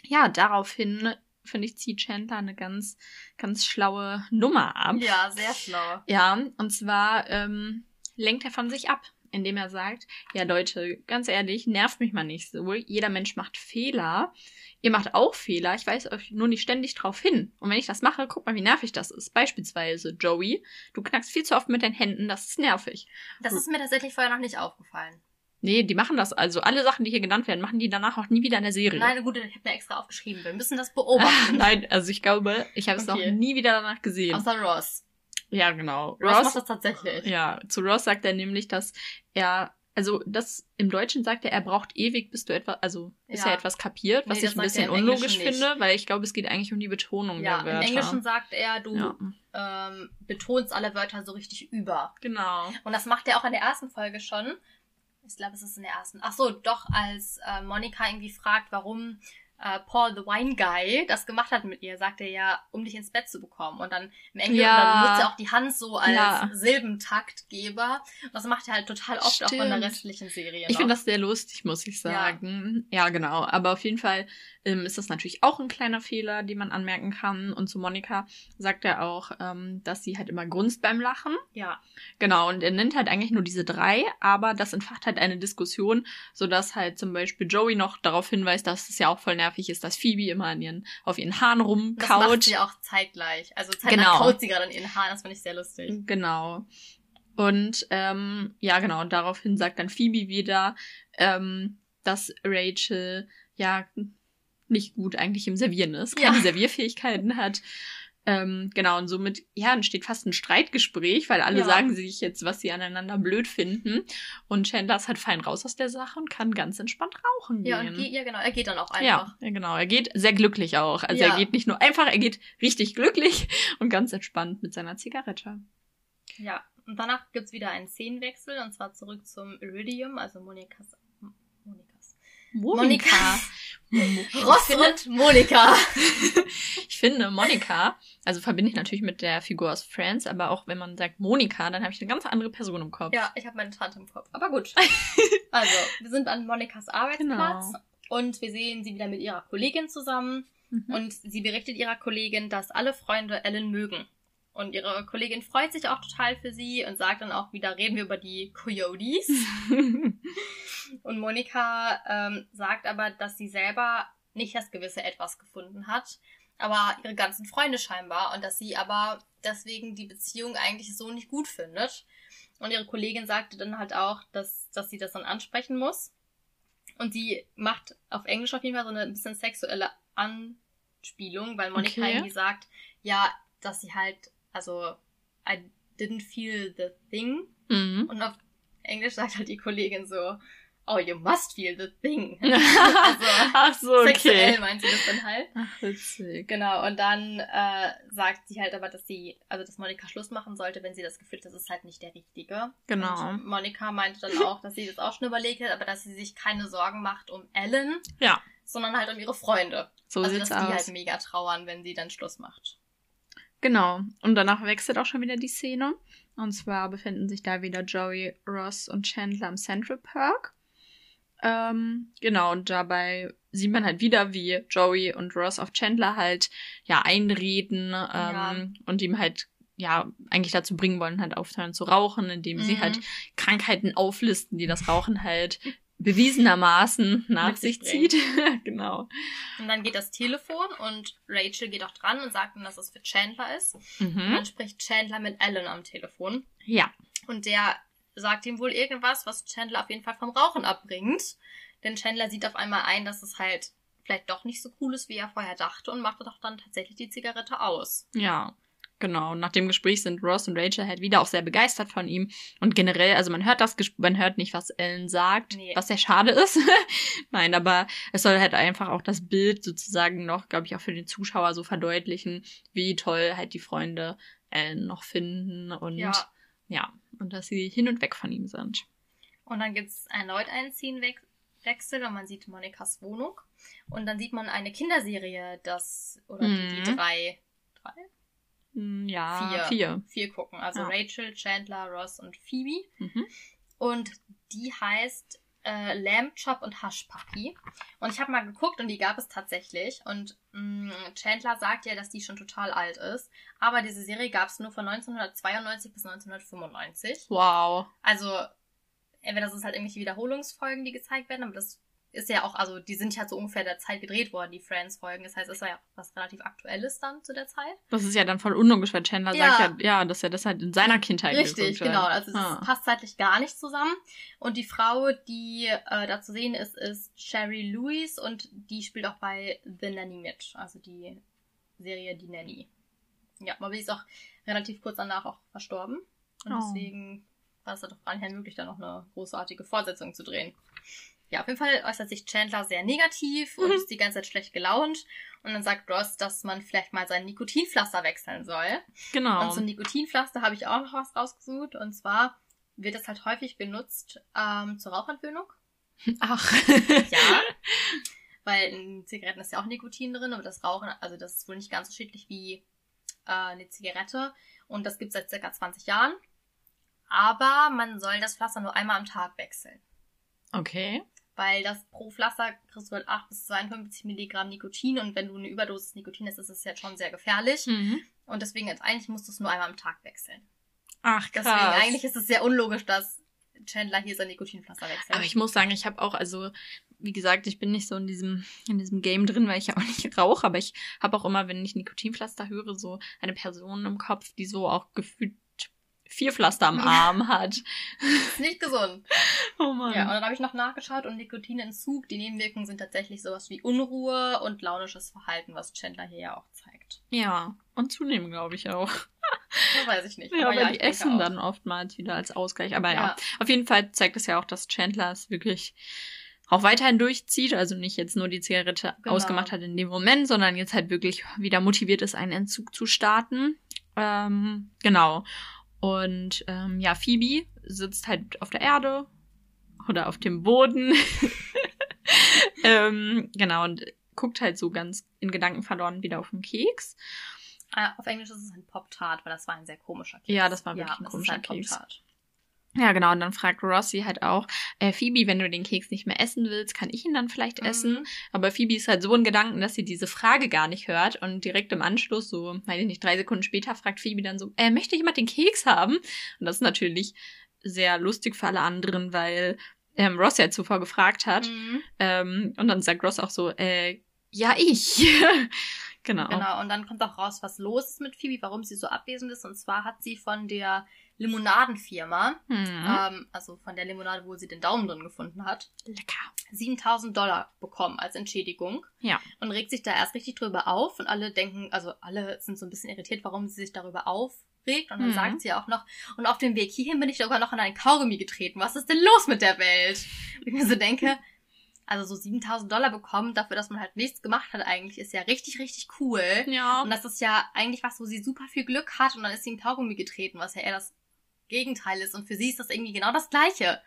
ja, daraufhin, finde ich, zieht Chandler eine ganz, ganz schlaue Nummer ab. ja, sehr schlau. Ja, und zwar ähm, lenkt er von sich ab, indem er sagt, ja Leute, ganz ehrlich, nervt mich mal nicht so. Jeder Mensch macht Fehler. Ihr macht auch Fehler. Ich weise euch nur nicht ständig drauf hin. Und wenn ich das mache, guck mal, wie nervig das ist. Beispielsweise, Joey, du knackst viel zu oft mit deinen Händen, das ist nervig. Das ist mir tatsächlich vorher noch nicht aufgefallen. Nee, die machen das, also alle Sachen, die hier genannt werden, machen die danach auch nie wieder in der Serie. Nein, gut, ich habe mir extra aufgeschrieben. Wir müssen das beobachten. Nein, also ich glaube, ich habe es Okay. noch nie wieder danach gesehen. Außer Ross. Ja, genau. Ross, macht das tatsächlich. Ja, zu Ross sagt er nämlich, dass er, also das im Deutschen sagt er, er braucht ewig, bis du etwas, also bis Ja. er etwas kapiert, was Nee, ich ein bisschen im unlogisch finde, weil ich glaube, es geht eigentlich um die Betonung Ja, der im Wörter. Englischen sagt er, du ja, ähm, betonst alle Wörter so richtig über. genau. Und das macht er auch in der ersten Folge schon. Ich glaube, es ist in der ersten. Ach so, doch, als äh, Monika irgendwie fragt, warum äh, Paul the Wine Guy das gemacht hat mit ihr, sagt er ja, um dich ins Bett zu bekommen. Und dann im Englischen Ja. benutzt er auch die Hand so als Ja. Silbentaktgeber. Und das macht er halt total oft auch in der Stimmt. restlichen Serie. Ich finde das sehr lustig, muss ich sagen. Ja, genau. Aber auf jeden Fall ähm, ist das natürlich auch ein kleiner Fehler, den man anmerken kann. Und zu Monika sagt er auch, ähm, dass sie halt immer grunzt beim Lachen. Ja. Genau, und er nennt halt eigentlich nur diese drei, aber das entfacht halt eine Diskussion, sodass halt zum Beispiel Joey noch darauf hinweist, dass es ja auch voll nervig ist, dass Phoebe immer an ihren, auf ihren Haaren Das macht rumkaut. sie auch zeitgleich. Also zeitgleich Genau. kaut sie gerade an ihren Haaren. Das finde ich sehr lustig. Genau. Und ähm, ja, genau, und daraufhin sagt dann Phoebe wieder, ähm, dass Rachel ja nicht gut eigentlich im Servieren ist, keine Ja. Servierfähigkeiten hat. Ähm, genau, und somit, ja, entsteht fast ein Streitgespräch, weil alle Ja. sagen sich jetzt, was sie aneinander blöd finden. Und Chandler ist halt fein raus aus der Sache und kann ganz entspannt rauchen Ja, gehen. und ja, genau. Er geht dann auch einfach. ja, genau. Er geht sehr glücklich auch. Also Ja. er geht nicht nur einfach, er geht richtig glücklich und ganz entspannt mit seiner Zigarette. Ja, und danach gibt's wieder einen Szenenwechsel und zwar zurück zum Iridium, also Monikas. Monikas. Monika. Ross und Monika. Ich finde Monika, also verbinde ich natürlich mit der Figur aus Friends, aber auch wenn man sagt Monika, dann habe ich eine ganz andere Person im Kopf. Ja, ich habe meine Tante im Kopf. Aber gut. Also, wir sind an Monikas Arbeitsplatz Genau. und wir sehen sie wieder mit ihrer Kollegin zusammen Mhm. und sie berichtet ihrer Kollegin, dass alle Freunde Ellen mögen. Und ihre Kollegin freut sich auch total für sie und sagt dann auch wieder, reden wir über die Coyotes. Und Monika ähm, sagt aber, dass sie selber nicht das gewisse Etwas gefunden hat, aber ihre ganzen Freunde scheinbar und dass sie aber deswegen die Beziehung eigentlich so nicht gut findet. Und ihre Kollegin sagte dann halt auch, dass, dass sie das dann ansprechen muss. Und sie macht auf Englisch auf jeden Fall so eine bisschen sexuelle Anspielung, weil Monika Okay. irgendwie sagt, ja, dass sie halt, also, I didn't feel the thing. mhm. Und auf Englisch sagt halt die Kollegin so, oh, you must feel the thing. also, Ach so, sexuell okay. meint sie das dann halt. Ach, witzig. Genau, und dann äh, sagt sie halt aber, dass sie, also dass Monika Schluss machen sollte, wenn sie das Gefühl hat, das ist halt nicht der Richtige. Genau. Und Monika meinte dann auch, dass sie das auch schon überlegt hat, aber dass sie sich keine Sorgen macht um Ellen, Ja, sondern halt um ihre Freunde. so also dass die aus. halt mega trauern, wenn sie dann Schluss macht. Genau. Und danach wechselt auch schon wieder die Szene. Und zwar befinden sich da wieder Joey, Ross und Chandler im Central Park. Ähm, genau, und dabei sieht man halt wieder, wie Joey und Ross auf Chandler halt ja einreden ähm, Ja. und ihm halt ja eigentlich dazu bringen wollen, halt aufhören zu rauchen, indem sie Mhm. halt Krankheiten auflisten, die das Rauchen halt bewiesenermaßen nach sich zieht. genau. Und dann geht das Telefon und Rachel geht auch dran und sagt dann, dass es für Chandler ist. Und Mhm. dann spricht Chandler mit Ellen am Telefon. Ja. Und der sagt ihm wohl irgendwas, was Chandler auf jeden Fall vom Rauchen abbringt. Denn Chandler sieht auf einmal ein, dass es halt vielleicht doch nicht so cool ist, wie er vorher dachte und macht doch dann tatsächlich die Zigarette aus. Ja, genau. Nach dem Gespräch sind Ross und Rachel halt wieder auch sehr begeistert von ihm. Und generell, also man hört das, man hört nicht, was Ellen sagt, Nee. was sehr schade ist. Nein, aber es soll halt einfach auch das Bild sozusagen noch, glaube ich, auch für den Zuschauer so verdeutlichen, wie toll halt die Freunde Ellen noch finden und Ja. ja, und dass sie hin und weg von ihm sind. Und dann gibt's erneut einen Szenenwechsel Wechsel und man sieht Monikas Wohnung. Und dann sieht man eine Kinderserie, das, oder Mhm. die, die drei, drei? Hm, Ja, Vier. vier. Vier gucken. Also Ja. Rachel, Chandler, Ross und Phoebe. Mhm. Und die heißt äh, Lamb Chop und Hush Puppy. Und ich habe mal geguckt und die gab es tatsächlich. Und mh, Chandler sagt ja, dass die schon total alt ist. Aber diese Serie gab es nur von 1992 bis 1995. Wow. Also, entweder das ist halt irgendwelche Wiederholungsfolgen, die gezeigt werden, aber das ist ja auch, also die sind ja zu ungefähr der Zeit gedreht worden, die Friends-Folgen. Das heißt, es war ja was relativ Aktuelles dann zu der Zeit. Das ist ja dann voll unlogisch, weil Chandler Ja. sagt ja, ja, dass er das halt in seiner Kindheit Richtig, genau. Also es Ah. passt zeitlich gar nicht zusammen. Und die Frau, die äh, da zu sehen ist, ist Sherry Lewis und die spielt auch bei The Nanny mit. Also die Serie Die Nanny. Ja, aber die ist auch relativ kurz danach auch verstorben. Und Oh. deswegen war es halt auch gar nicht möglich, da noch eine großartige Fortsetzung zu drehen. Ja, auf jeden Fall äußert sich Chandler sehr negativ und Mhm. ist die ganze Zeit schlecht gelaunt. Und dann sagt Ross, dass man vielleicht mal sein Nikotinpflaster wechseln soll. Genau. Und zum Nikotinpflaster habe ich auch noch was rausgesucht. Und zwar wird das halt häufig benutzt ähm, zur Rauchentwöhnung. Ach. Ja. Weil in Zigaretten ist ja auch Nikotin drin, aber das Rauchen, also das ist wohl nicht ganz so schädlich wie äh, eine Zigarette. Und das gibt es seit circa 20 Jahren. Aber man soll das Pflaster nur einmal am Tag wechseln. okay. Weil das pro Pflaster kriegst du halt 8 bis 52 Milligramm Nikotin und wenn du eine Überdosis Nikotin hast, ist es jetzt schon sehr gefährlich. Mhm. Und deswegen jetzt eigentlich musst du es nur einmal am Tag wechseln. Ach, krass. Deswegen eigentlich ist es sehr unlogisch, dass Chandler hier sein Nikotinpflaster wechselt. Aber ich muss sagen, ich habe auch, also, wie gesagt, ich bin nicht so in diesem, in diesem Game drin, weil ich ja auch nicht rauche, aber ich habe auch immer, wenn ich Nikotinpflaster höre, so eine Person im Kopf, die so auch gefühlt vier Pflaster am Arm hat. ist nicht gesund. Oh Mann. Ja, und dann habe ich noch nachgeschaut und Nikotinentzug, die Nebenwirkungen sind tatsächlich sowas wie Unruhe und launisches Verhalten, was Chandler hier ja auch zeigt. ja. Und zunehmen, glaube ich auch. Das weiß ich nicht. Ja, aber ich die denke essen auch. dann oftmals wieder als Ausgleich. Aber ja. Ja. auf jeden Fall zeigt es ja auch, dass Chandler es wirklich auch weiterhin durchzieht. Also nicht jetzt nur die Zigarette Genau. ausgemacht hat in dem Moment, sondern jetzt halt wirklich wieder motiviert ist, einen Entzug zu starten. Ähm, genau. Und ähm, ja, Phoebe sitzt halt auf der Erde oder auf dem Boden. ähm, genau, und guckt halt so ganz in Gedanken verloren wieder auf den Keks. Ah, auf Englisch ist es ein Pop-Tart, weil das war ein sehr komischer Keks. Ja, das war wirklich ein das komischer ein Keks. Ja, genau. Und dann fragt Rossi halt auch, äh, Phoebe, wenn du den Keks nicht mehr essen willst, kann ich ihn dann vielleicht essen? Mhm. Aber Phoebe ist halt so in Gedanken, dass sie diese Frage gar nicht hört und direkt im Anschluss, so, weiß ich nicht, drei Sekunden später, fragt Phoebe dann so, äh, möchte jemand den Keks haben? Und das ist natürlich sehr lustig für alle anderen, weil ähm, Ross ja zuvor gefragt hat. Mhm. Ähm, und dann sagt Ross auch so, äh, ja, ich. genau. Genau, und dann kommt auch raus, was los ist mit Phoebe, warum sie so abwesend ist. Und zwar hat sie von der Limonadenfirma, Hm. ähm, also von der Limonade, wo sie den Daumen drin gefunden hat, Lecker. 7000 Dollar bekommen als Entschädigung. Ja. Und regt sich da erst richtig drüber auf. Und alle denken, also alle sind so ein bisschen irritiert, warum sie sich darüber aufregt. Und dann Mhm. sagt sie auch noch, und auf dem Weg hierhin bin ich sogar noch an ein Kaugummi getreten. Was ist denn los mit der Welt? Und ich mir so denke, also so 7000 Dollar bekommen dafür, dass man halt nichts gemacht hat eigentlich, ist ja richtig, richtig cool. Ja. Und das ist ja eigentlich was, wo sie super viel Glück hat und dann ist sie in Kaugummi getreten, was ja eher das Gegenteil ist. Und für sie ist das irgendwie genau das Gleiche.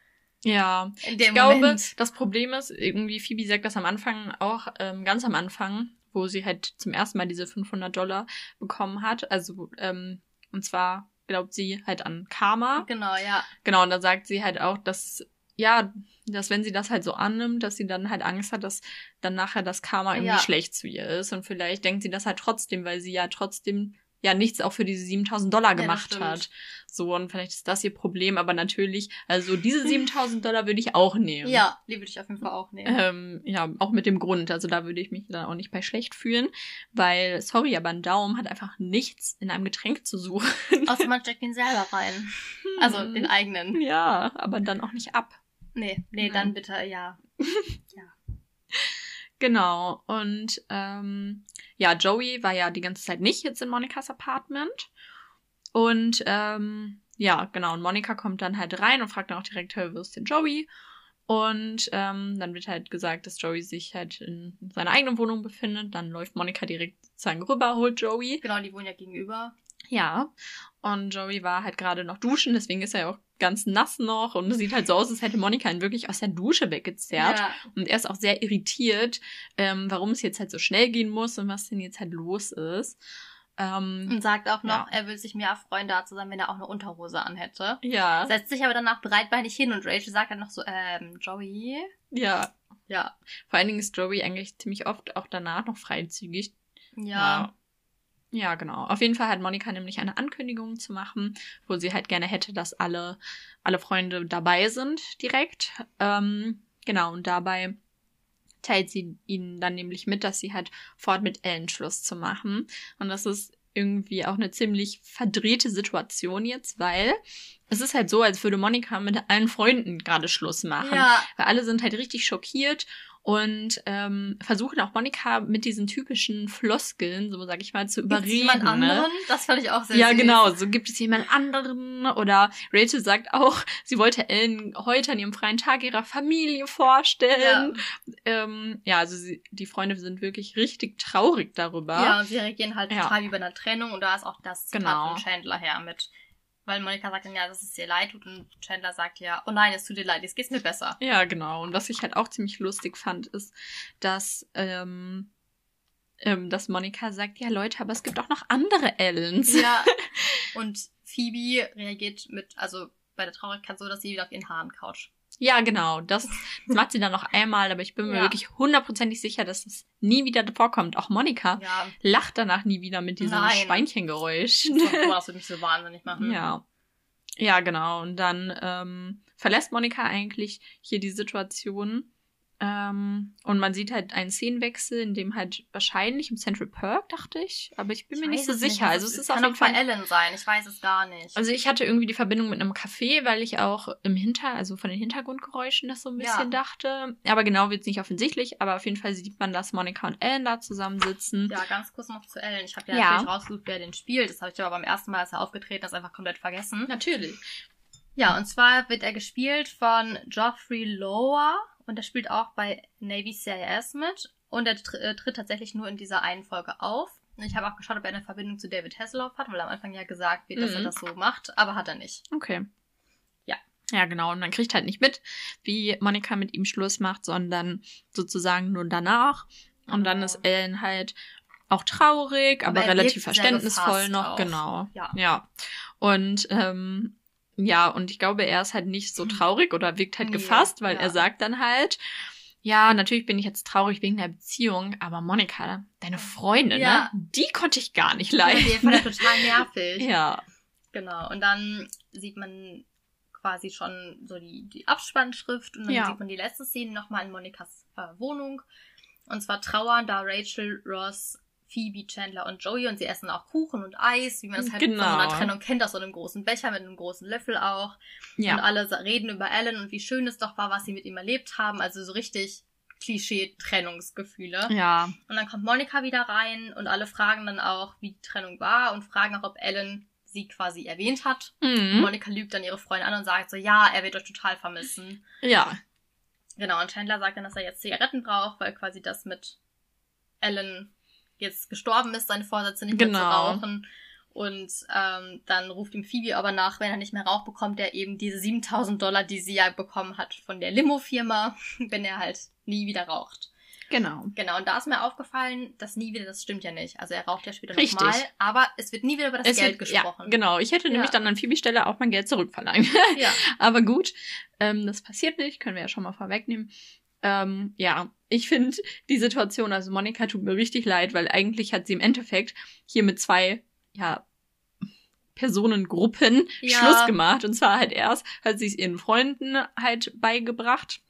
Ja. In dem Ich glaube, Moment. das Problem ist, irgendwie Phoebe sagt das am Anfang auch, ähm, ganz am Anfang, wo sie halt zum ersten Mal diese 500 Dollar bekommen hat. Also, ähm, und zwar glaubt sie halt an Karma. Genau, ja. Genau, und da sagt sie halt auch, dass, ja, dass wenn sie das halt so annimmt, dass sie dann halt Angst hat, dass dann nachher das Karma irgendwie Ja. schlecht zu ihr ist. Und vielleicht denkt sie das halt trotzdem, weil sie ja trotzdem ja nichts auch für diese 7000 Dollar gemacht stimmt. hat. So, und vielleicht ist das ihr Problem, aber natürlich, also diese 7000 Dollar würde ich auch nehmen. Ja, die würde ich auf jeden Fall auch nehmen. Ähm, ja, auch mit dem Grund. Also da würde ich mich dann auch nicht bei schlecht fühlen, weil, sorry, aber ein Daumen hat einfach nichts in einem Getränk zu suchen. Außer man steckt ihn selber rein. Also Hm. den eigenen. Ja, aber dann auch nicht ab. Nee, nee, Nein. dann bitte, ja. Genau. Und ähm, ja, Joey war ja die ganze Zeit nicht jetzt in Monikas Apartment. Und ähm, ja, genau. Und Monika kommt dann halt rein und fragt dann auch direkt, hey, wo ist denn Joey? Und ähm, dann wird halt gesagt, dass Joey sich halt in seiner eigenen Wohnung befindet. Dann läuft Monika direkt sozusagen rüber, holt Joey. Genau, die wohnen ja gegenüber. Ja. Und Joey war halt gerade noch duschen, deswegen ist er ja auch ganz nass noch und es sieht halt so aus, als hätte Monika ihn wirklich aus der Dusche weggezerrt. Ja. Und er ist auch sehr irritiert, ähm, warum es jetzt halt so schnell gehen muss und was denn jetzt halt los ist. Ähm, Und sagt auch noch, Ja. er will sich mehr freuen, da zu sein, wenn er auch eine Unterhose anhätte. ja, Setzt sich aber danach breitbeinig hin und Rachel sagt dann noch so, ähm, Joey? ja. Ja. Vor allen Dingen ist Joey eigentlich ziemlich oft auch danach noch freizügig. Ja. Ja, genau. Auf jeden Fall hat Monika nämlich eine Ankündigung zu machen, wo sie halt gerne hätte, dass alle, alle Freunde dabei sind direkt. Ähm, genau, und dabei teilt sie ihnen dann nämlich mit, dass sie halt fort mit Ellen Schluss zu machen. Und das ist irgendwie auch eine ziemlich verdrehte Situation jetzt, weil es ist halt so, als würde Monika mit allen Freunden gerade Schluss machen. Ja. Weil alle sind halt richtig schockiert und ähm, versuchen auch Monika mit diesen typischen Floskeln, so sag ich mal, zu Gibt's überreden. jemand ne? anderen? Das fand ich auch sehr Ja, süß. genau. So gibt es jemand anderen. Oder Rachel sagt auch, sie wollte Ellen heute an ihrem freien Tag ihrer Familie vorstellen. Ja, ähm, ja also sie, die Freunde sind wirklich richtig traurig darüber. Ja, und sie reagieren halt Ja. total wie bei einer Trennung und da ist auch das Zitat Genau. von Chandler her mit. Weil Monika sagt dann ja, dass es ihr leid tut und Chandler sagt ja, oh nein, es tut dir leid, jetzt geht's mir besser. Ja, genau. Und was ich halt auch ziemlich lustig fand, ist, dass, ähm, ähm, dass Monika sagt, ja Leute, aber es gibt auch noch andere Ellens. Ja. Und Phoebe reagiert mit, also bei der Traurigkeit so, dass sie wieder auf ihren Haaren couch. Ja, genau. Das, das macht sie dann noch einmal, aber ich bin mir Ja. wirklich hundertprozentig sicher, dass das nie wieder vorkommt. Auch Monika Ja, lacht danach nie wieder mit diesem Nein. Schweinchengeräusch. das würde mich so wahnsinnig machen. ja. Ja, genau. Und dann ähm, verlässt Monika eigentlich hier die Situation. Ähm, und man sieht halt einen Szenenwechsel, in dem halt wahrscheinlich im Central Perk, dachte ich. Aber ich bin mir Ich nicht weiß so es sicher. Also es ist auf kann jeden auch bei Fall Ellen sein, ich weiß es gar nicht. Also ich hatte irgendwie die Verbindung mit einem Café, weil ich auch im Hinter, also von den Hintergrundgeräuschen das so ein Ja. bisschen dachte. Aber genau wird es nicht offensichtlich, aber auf jeden Fall sieht man, dass Monika und Ellen da zusammensitzen. ja, ganz kurz noch zu Ellen. Ich habe ja, Ja. natürlich rausgesucht, wer den spielt. Das habe ich aber beim ersten Mal, als er aufgetreten ist, einfach komplett vergessen. Natürlich. Ja, und zwar wird er gespielt von Geoffrey Lower und er spielt auch bei Navy CIS mit und er äh, tritt tatsächlich nur in dieser einen Folge auf. Ich habe auch geschaut, ob er eine Verbindung zu David Hasselhoff hat, weil am Anfang ja gesagt wird, dass Mhm. er das so macht, aber hat er nicht. Okay. Ja. Ja, genau. Und man kriegt halt nicht mit, wie Monika mit ihm Schluss macht, sondern sozusagen nur danach. Und dann Genau. ist Ellen halt auch traurig, aber, Aber er relativ verständnisvoll noch. auch. Genau. Ja. Ja. Und ähm, ja, und ich glaube, er ist halt nicht so traurig oder wirkt halt gefasst, weil ja. er sagt dann halt, ja, natürlich bin ich jetzt traurig wegen der Beziehung, aber Monika, deine Freundin, Ja. ne, die konnte ich gar nicht Die leiden. fand er total nervig. ja. Genau. Und dann sieht man quasi schon so die, die Abspannschrift und dann Ja. sieht man die letzte Szene nochmal in Monikas äh, Wohnung. Und zwar trauern da Rachel, Ross, Phoebe, Chandler und Joey und sie essen auch Kuchen und Eis, wie man das halt Genau. von einer Trennung kennt, aus so einem großen Becher mit einem großen Löffel auch. Ja. Und alle reden über Alan und wie schön es doch war, was sie mit ihm erlebt haben. Also so richtig Klischee-Trennungsgefühle. Ja. Und dann kommt Monika wieder rein und alle fragen dann auch, wie die Trennung war und fragen auch, ob Ellen sie quasi erwähnt hat. Mhm. Monika lügt dann ihre Freundin an und sagt so, ja, er wird euch total vermissen. Ja. Genau, und Chandler sagt dann, dass er jetzt Zigaretten braucht, weil quasi das mit Ellen jetzt gestorben ist, seine Vorsätze nicht mehr zu Genau. rauchen. Und ähm, dann ruft ihm Phoebe aber nach, wenn er nicht mehr raucht, bekommt er eben diese 7000 Dollar, die sie ja bekommen hat von der Limo-Firma, wenn er halt nie wieder raucht. Genau. Genau, und da ist mir aufgefallen, dass nie wieder, das stimmt ja nicht. Also er raucht ja später Richtig. nochmal, aber es wird nie wieder über das Es Geld wird- gesprochen. Ja, genau. Ich hätte Ja. nämlich dann an Phoebe Stelle auch mein Geld zurückverlangt. Ja. Aber gut, ähm, das passiert nicht, können wir ja schon mal vorwegnehmen. Ähm, ja, ich finde die Situation, also Monika tut mir richtig leid, weil eigentlich hat sie im Endeffekt hier mit zwei, ja, Personengruppen Ja. Schluss gemacht. Und zwar halt erst hat sie es ihren Freunden halt beigebracht.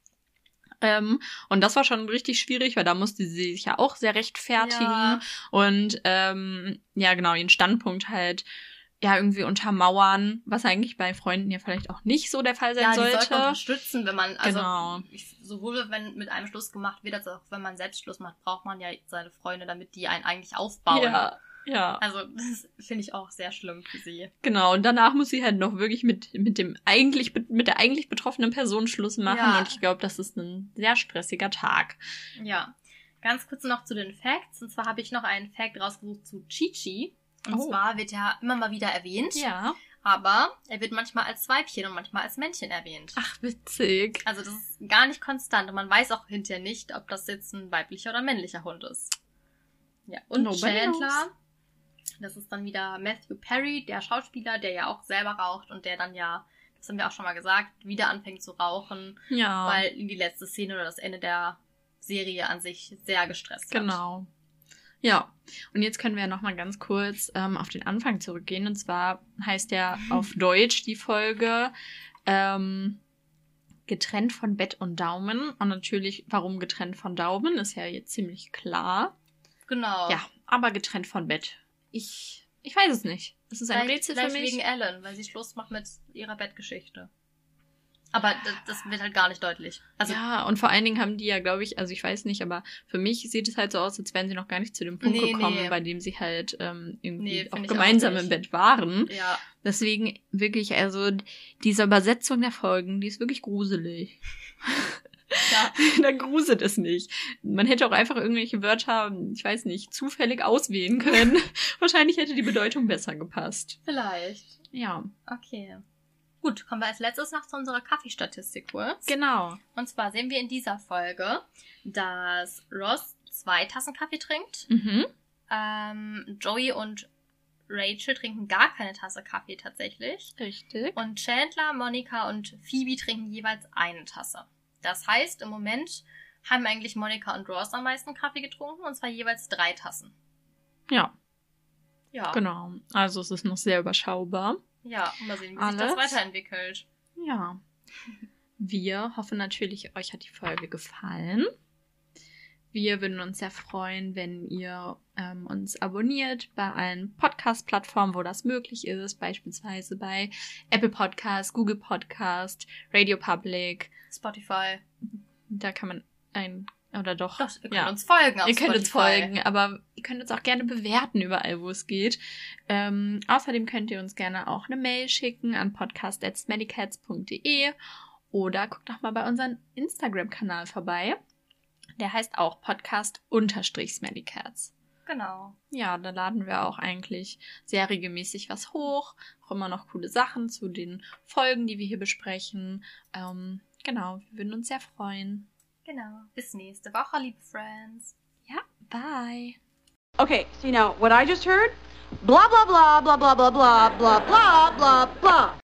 Ähm, und das war schon richtig schwierig, weil da musste sie sich ja auch sehr rechtfertigen Ja. und ähm, ja genau ihren Standpunkt halt ja irgendwie untermauern, was eigentlich bei Freunden ja vielleicht auch nicht so der Fall sein Ja, die sollte sollte. man unterstützen, wenn man, also Genau. sowohl wenn mit einem Schluss gemacht wird, als auch wenn man selbst Schluss macht, braucht man ja seine Freunde, damit die einen eigentlich aufbauen. Ja, ja, Also das finde ich auch sehr schlimm für sie. genau. Und danach muss sie halt noch wirklich mit mit dem eigentlich mit der eigentlich betroffenen Person Schluss machen. Ja. Und ich glaube, das ist ein sehr stressiger Tag. Ja. Ganz kurz noch zu den Facts. Und zwar habe ich noch einen Fact rausgesucht zu Chi-Chi. Und Oh. zwar wird ja immer mal wieder erwähnt. Ja. Aber er wird manchmal als Weibchen und manchmal als Männchen erwähnt. Ach, witzig. Also das ist gar nicht konstant und man weiß auch hinterher nicht, ob das jetzt ein weiblicher oder männlicher Hund ist. Ja, und Nobody Chandler, knows. das ist dann wieder Matthew Perry, der Schauspieler, der ja auch selber raucht und der dann ja, das haben wir auch schon mal gesagt, wieder anfängt zu rauchen, Ja. weil ihn die letzte Szene oder das Ende der Serie an sich sehr gestresst hat. Genau. Ja, und jetzt können wir noch mal ganz kurz ähm, auf den Anfang zurückgehen. Und zwar heißt ja auf Deutsch die Folge ähm, getrennt von Bett und Daumen. Und natürlich, warum getrennt von Daumen, ist ja jetzt ziemlich klar. Genau. Ja, aber getrennt von Bett. Ich, ich weiß es nicht. Es ist ein Vielleicht, Rätsel für mich. wegen Ellen, weil sie Schluss macht mit ihrer Bettgeschichte. Aber das, das wird halt gar nicht deutlich. Also ja, und vor allen Dingen haben die ja, glaube ich, also ich weiß nicht, aber für mich sieht es halt so aus, als wären sie noch gar nicht zu dem Punkt Nee, gekommen, nee. bei dem sie halt ähm, irgendwie Nee, auch auch gemeinsam nicht. im Bett waren. ja, Deswegen wirklich, also diese Übersetzung der Folgen, die ist wirklich gruselig. ja. da gruselt es nicht. Man hätte auch einfach irgendwelche Wörter, ich weiß nicht, zufällig auswählen können. Wahrscheinlich hätte die Bedeutung besser gepasst. Vielleicht. Ja, Okay. Gut, kommen wir als letztes noch zu unserer Kaffeestatistik kurz. genau. Und zwar sehen wir in dieser Folge, dass Ross zwei Tassen Kaffee trinkt. Mhm. Ähm, Joey und Rachel trinken gar keine Tasse Kaffee tatsächlich. Richtig. Und Chandler, Monika und Phoebe trinken jeweils eine Tasse. Das heißt, im Moment haben eigentlich Monika und Ross am meisten Kaffee getrunken, und zwar jeweils drei Tassen. Ja, Ja. genau. Also es ist noch sehr überschaubar. Ja, mal sehen, wie sich das Alles. weiterentwickelt. Ja. Wir hoffen natürlich, euch hat die Folge gefallen. Wir würden uns sehr freuen, wenn ihr ähm, uns abonniert bei allen Podcast-Plattformen, wo das möglich ist, beispielsweise bei Apple Podcast, Google Podcast, Radio Public. Spotify. Da kann man ein oder doch. Doch, ihr könnt ja. uns folgen auf Ihr könnt uns Spotify. folgen, aber ihr könnt uns auch gerne bewerten überall, wo es geht. Ähm, außerdem könnt ihr uns gerne auch eine Mail schicken an podcast.smellycats.de oder guckt doch mal bei unserem Instagram-Kanal vorbei. Der heißt auch Podcast-Smellycats. Genau. Ja, da laden wir auch eigentlich sehr regelmäßig was hoch. Auch immer noch coole Sachen zu den Folgen, die wir hier besprechen. Ähm, genau, wir würden uns sehr freuen. Genau. Bis nächste Woche, liebe Friends. Ja, bye. Okay, see now, what I just heard? Blah, blah, blah, blah, blah, blah, blah, blah, blah, blah, blah.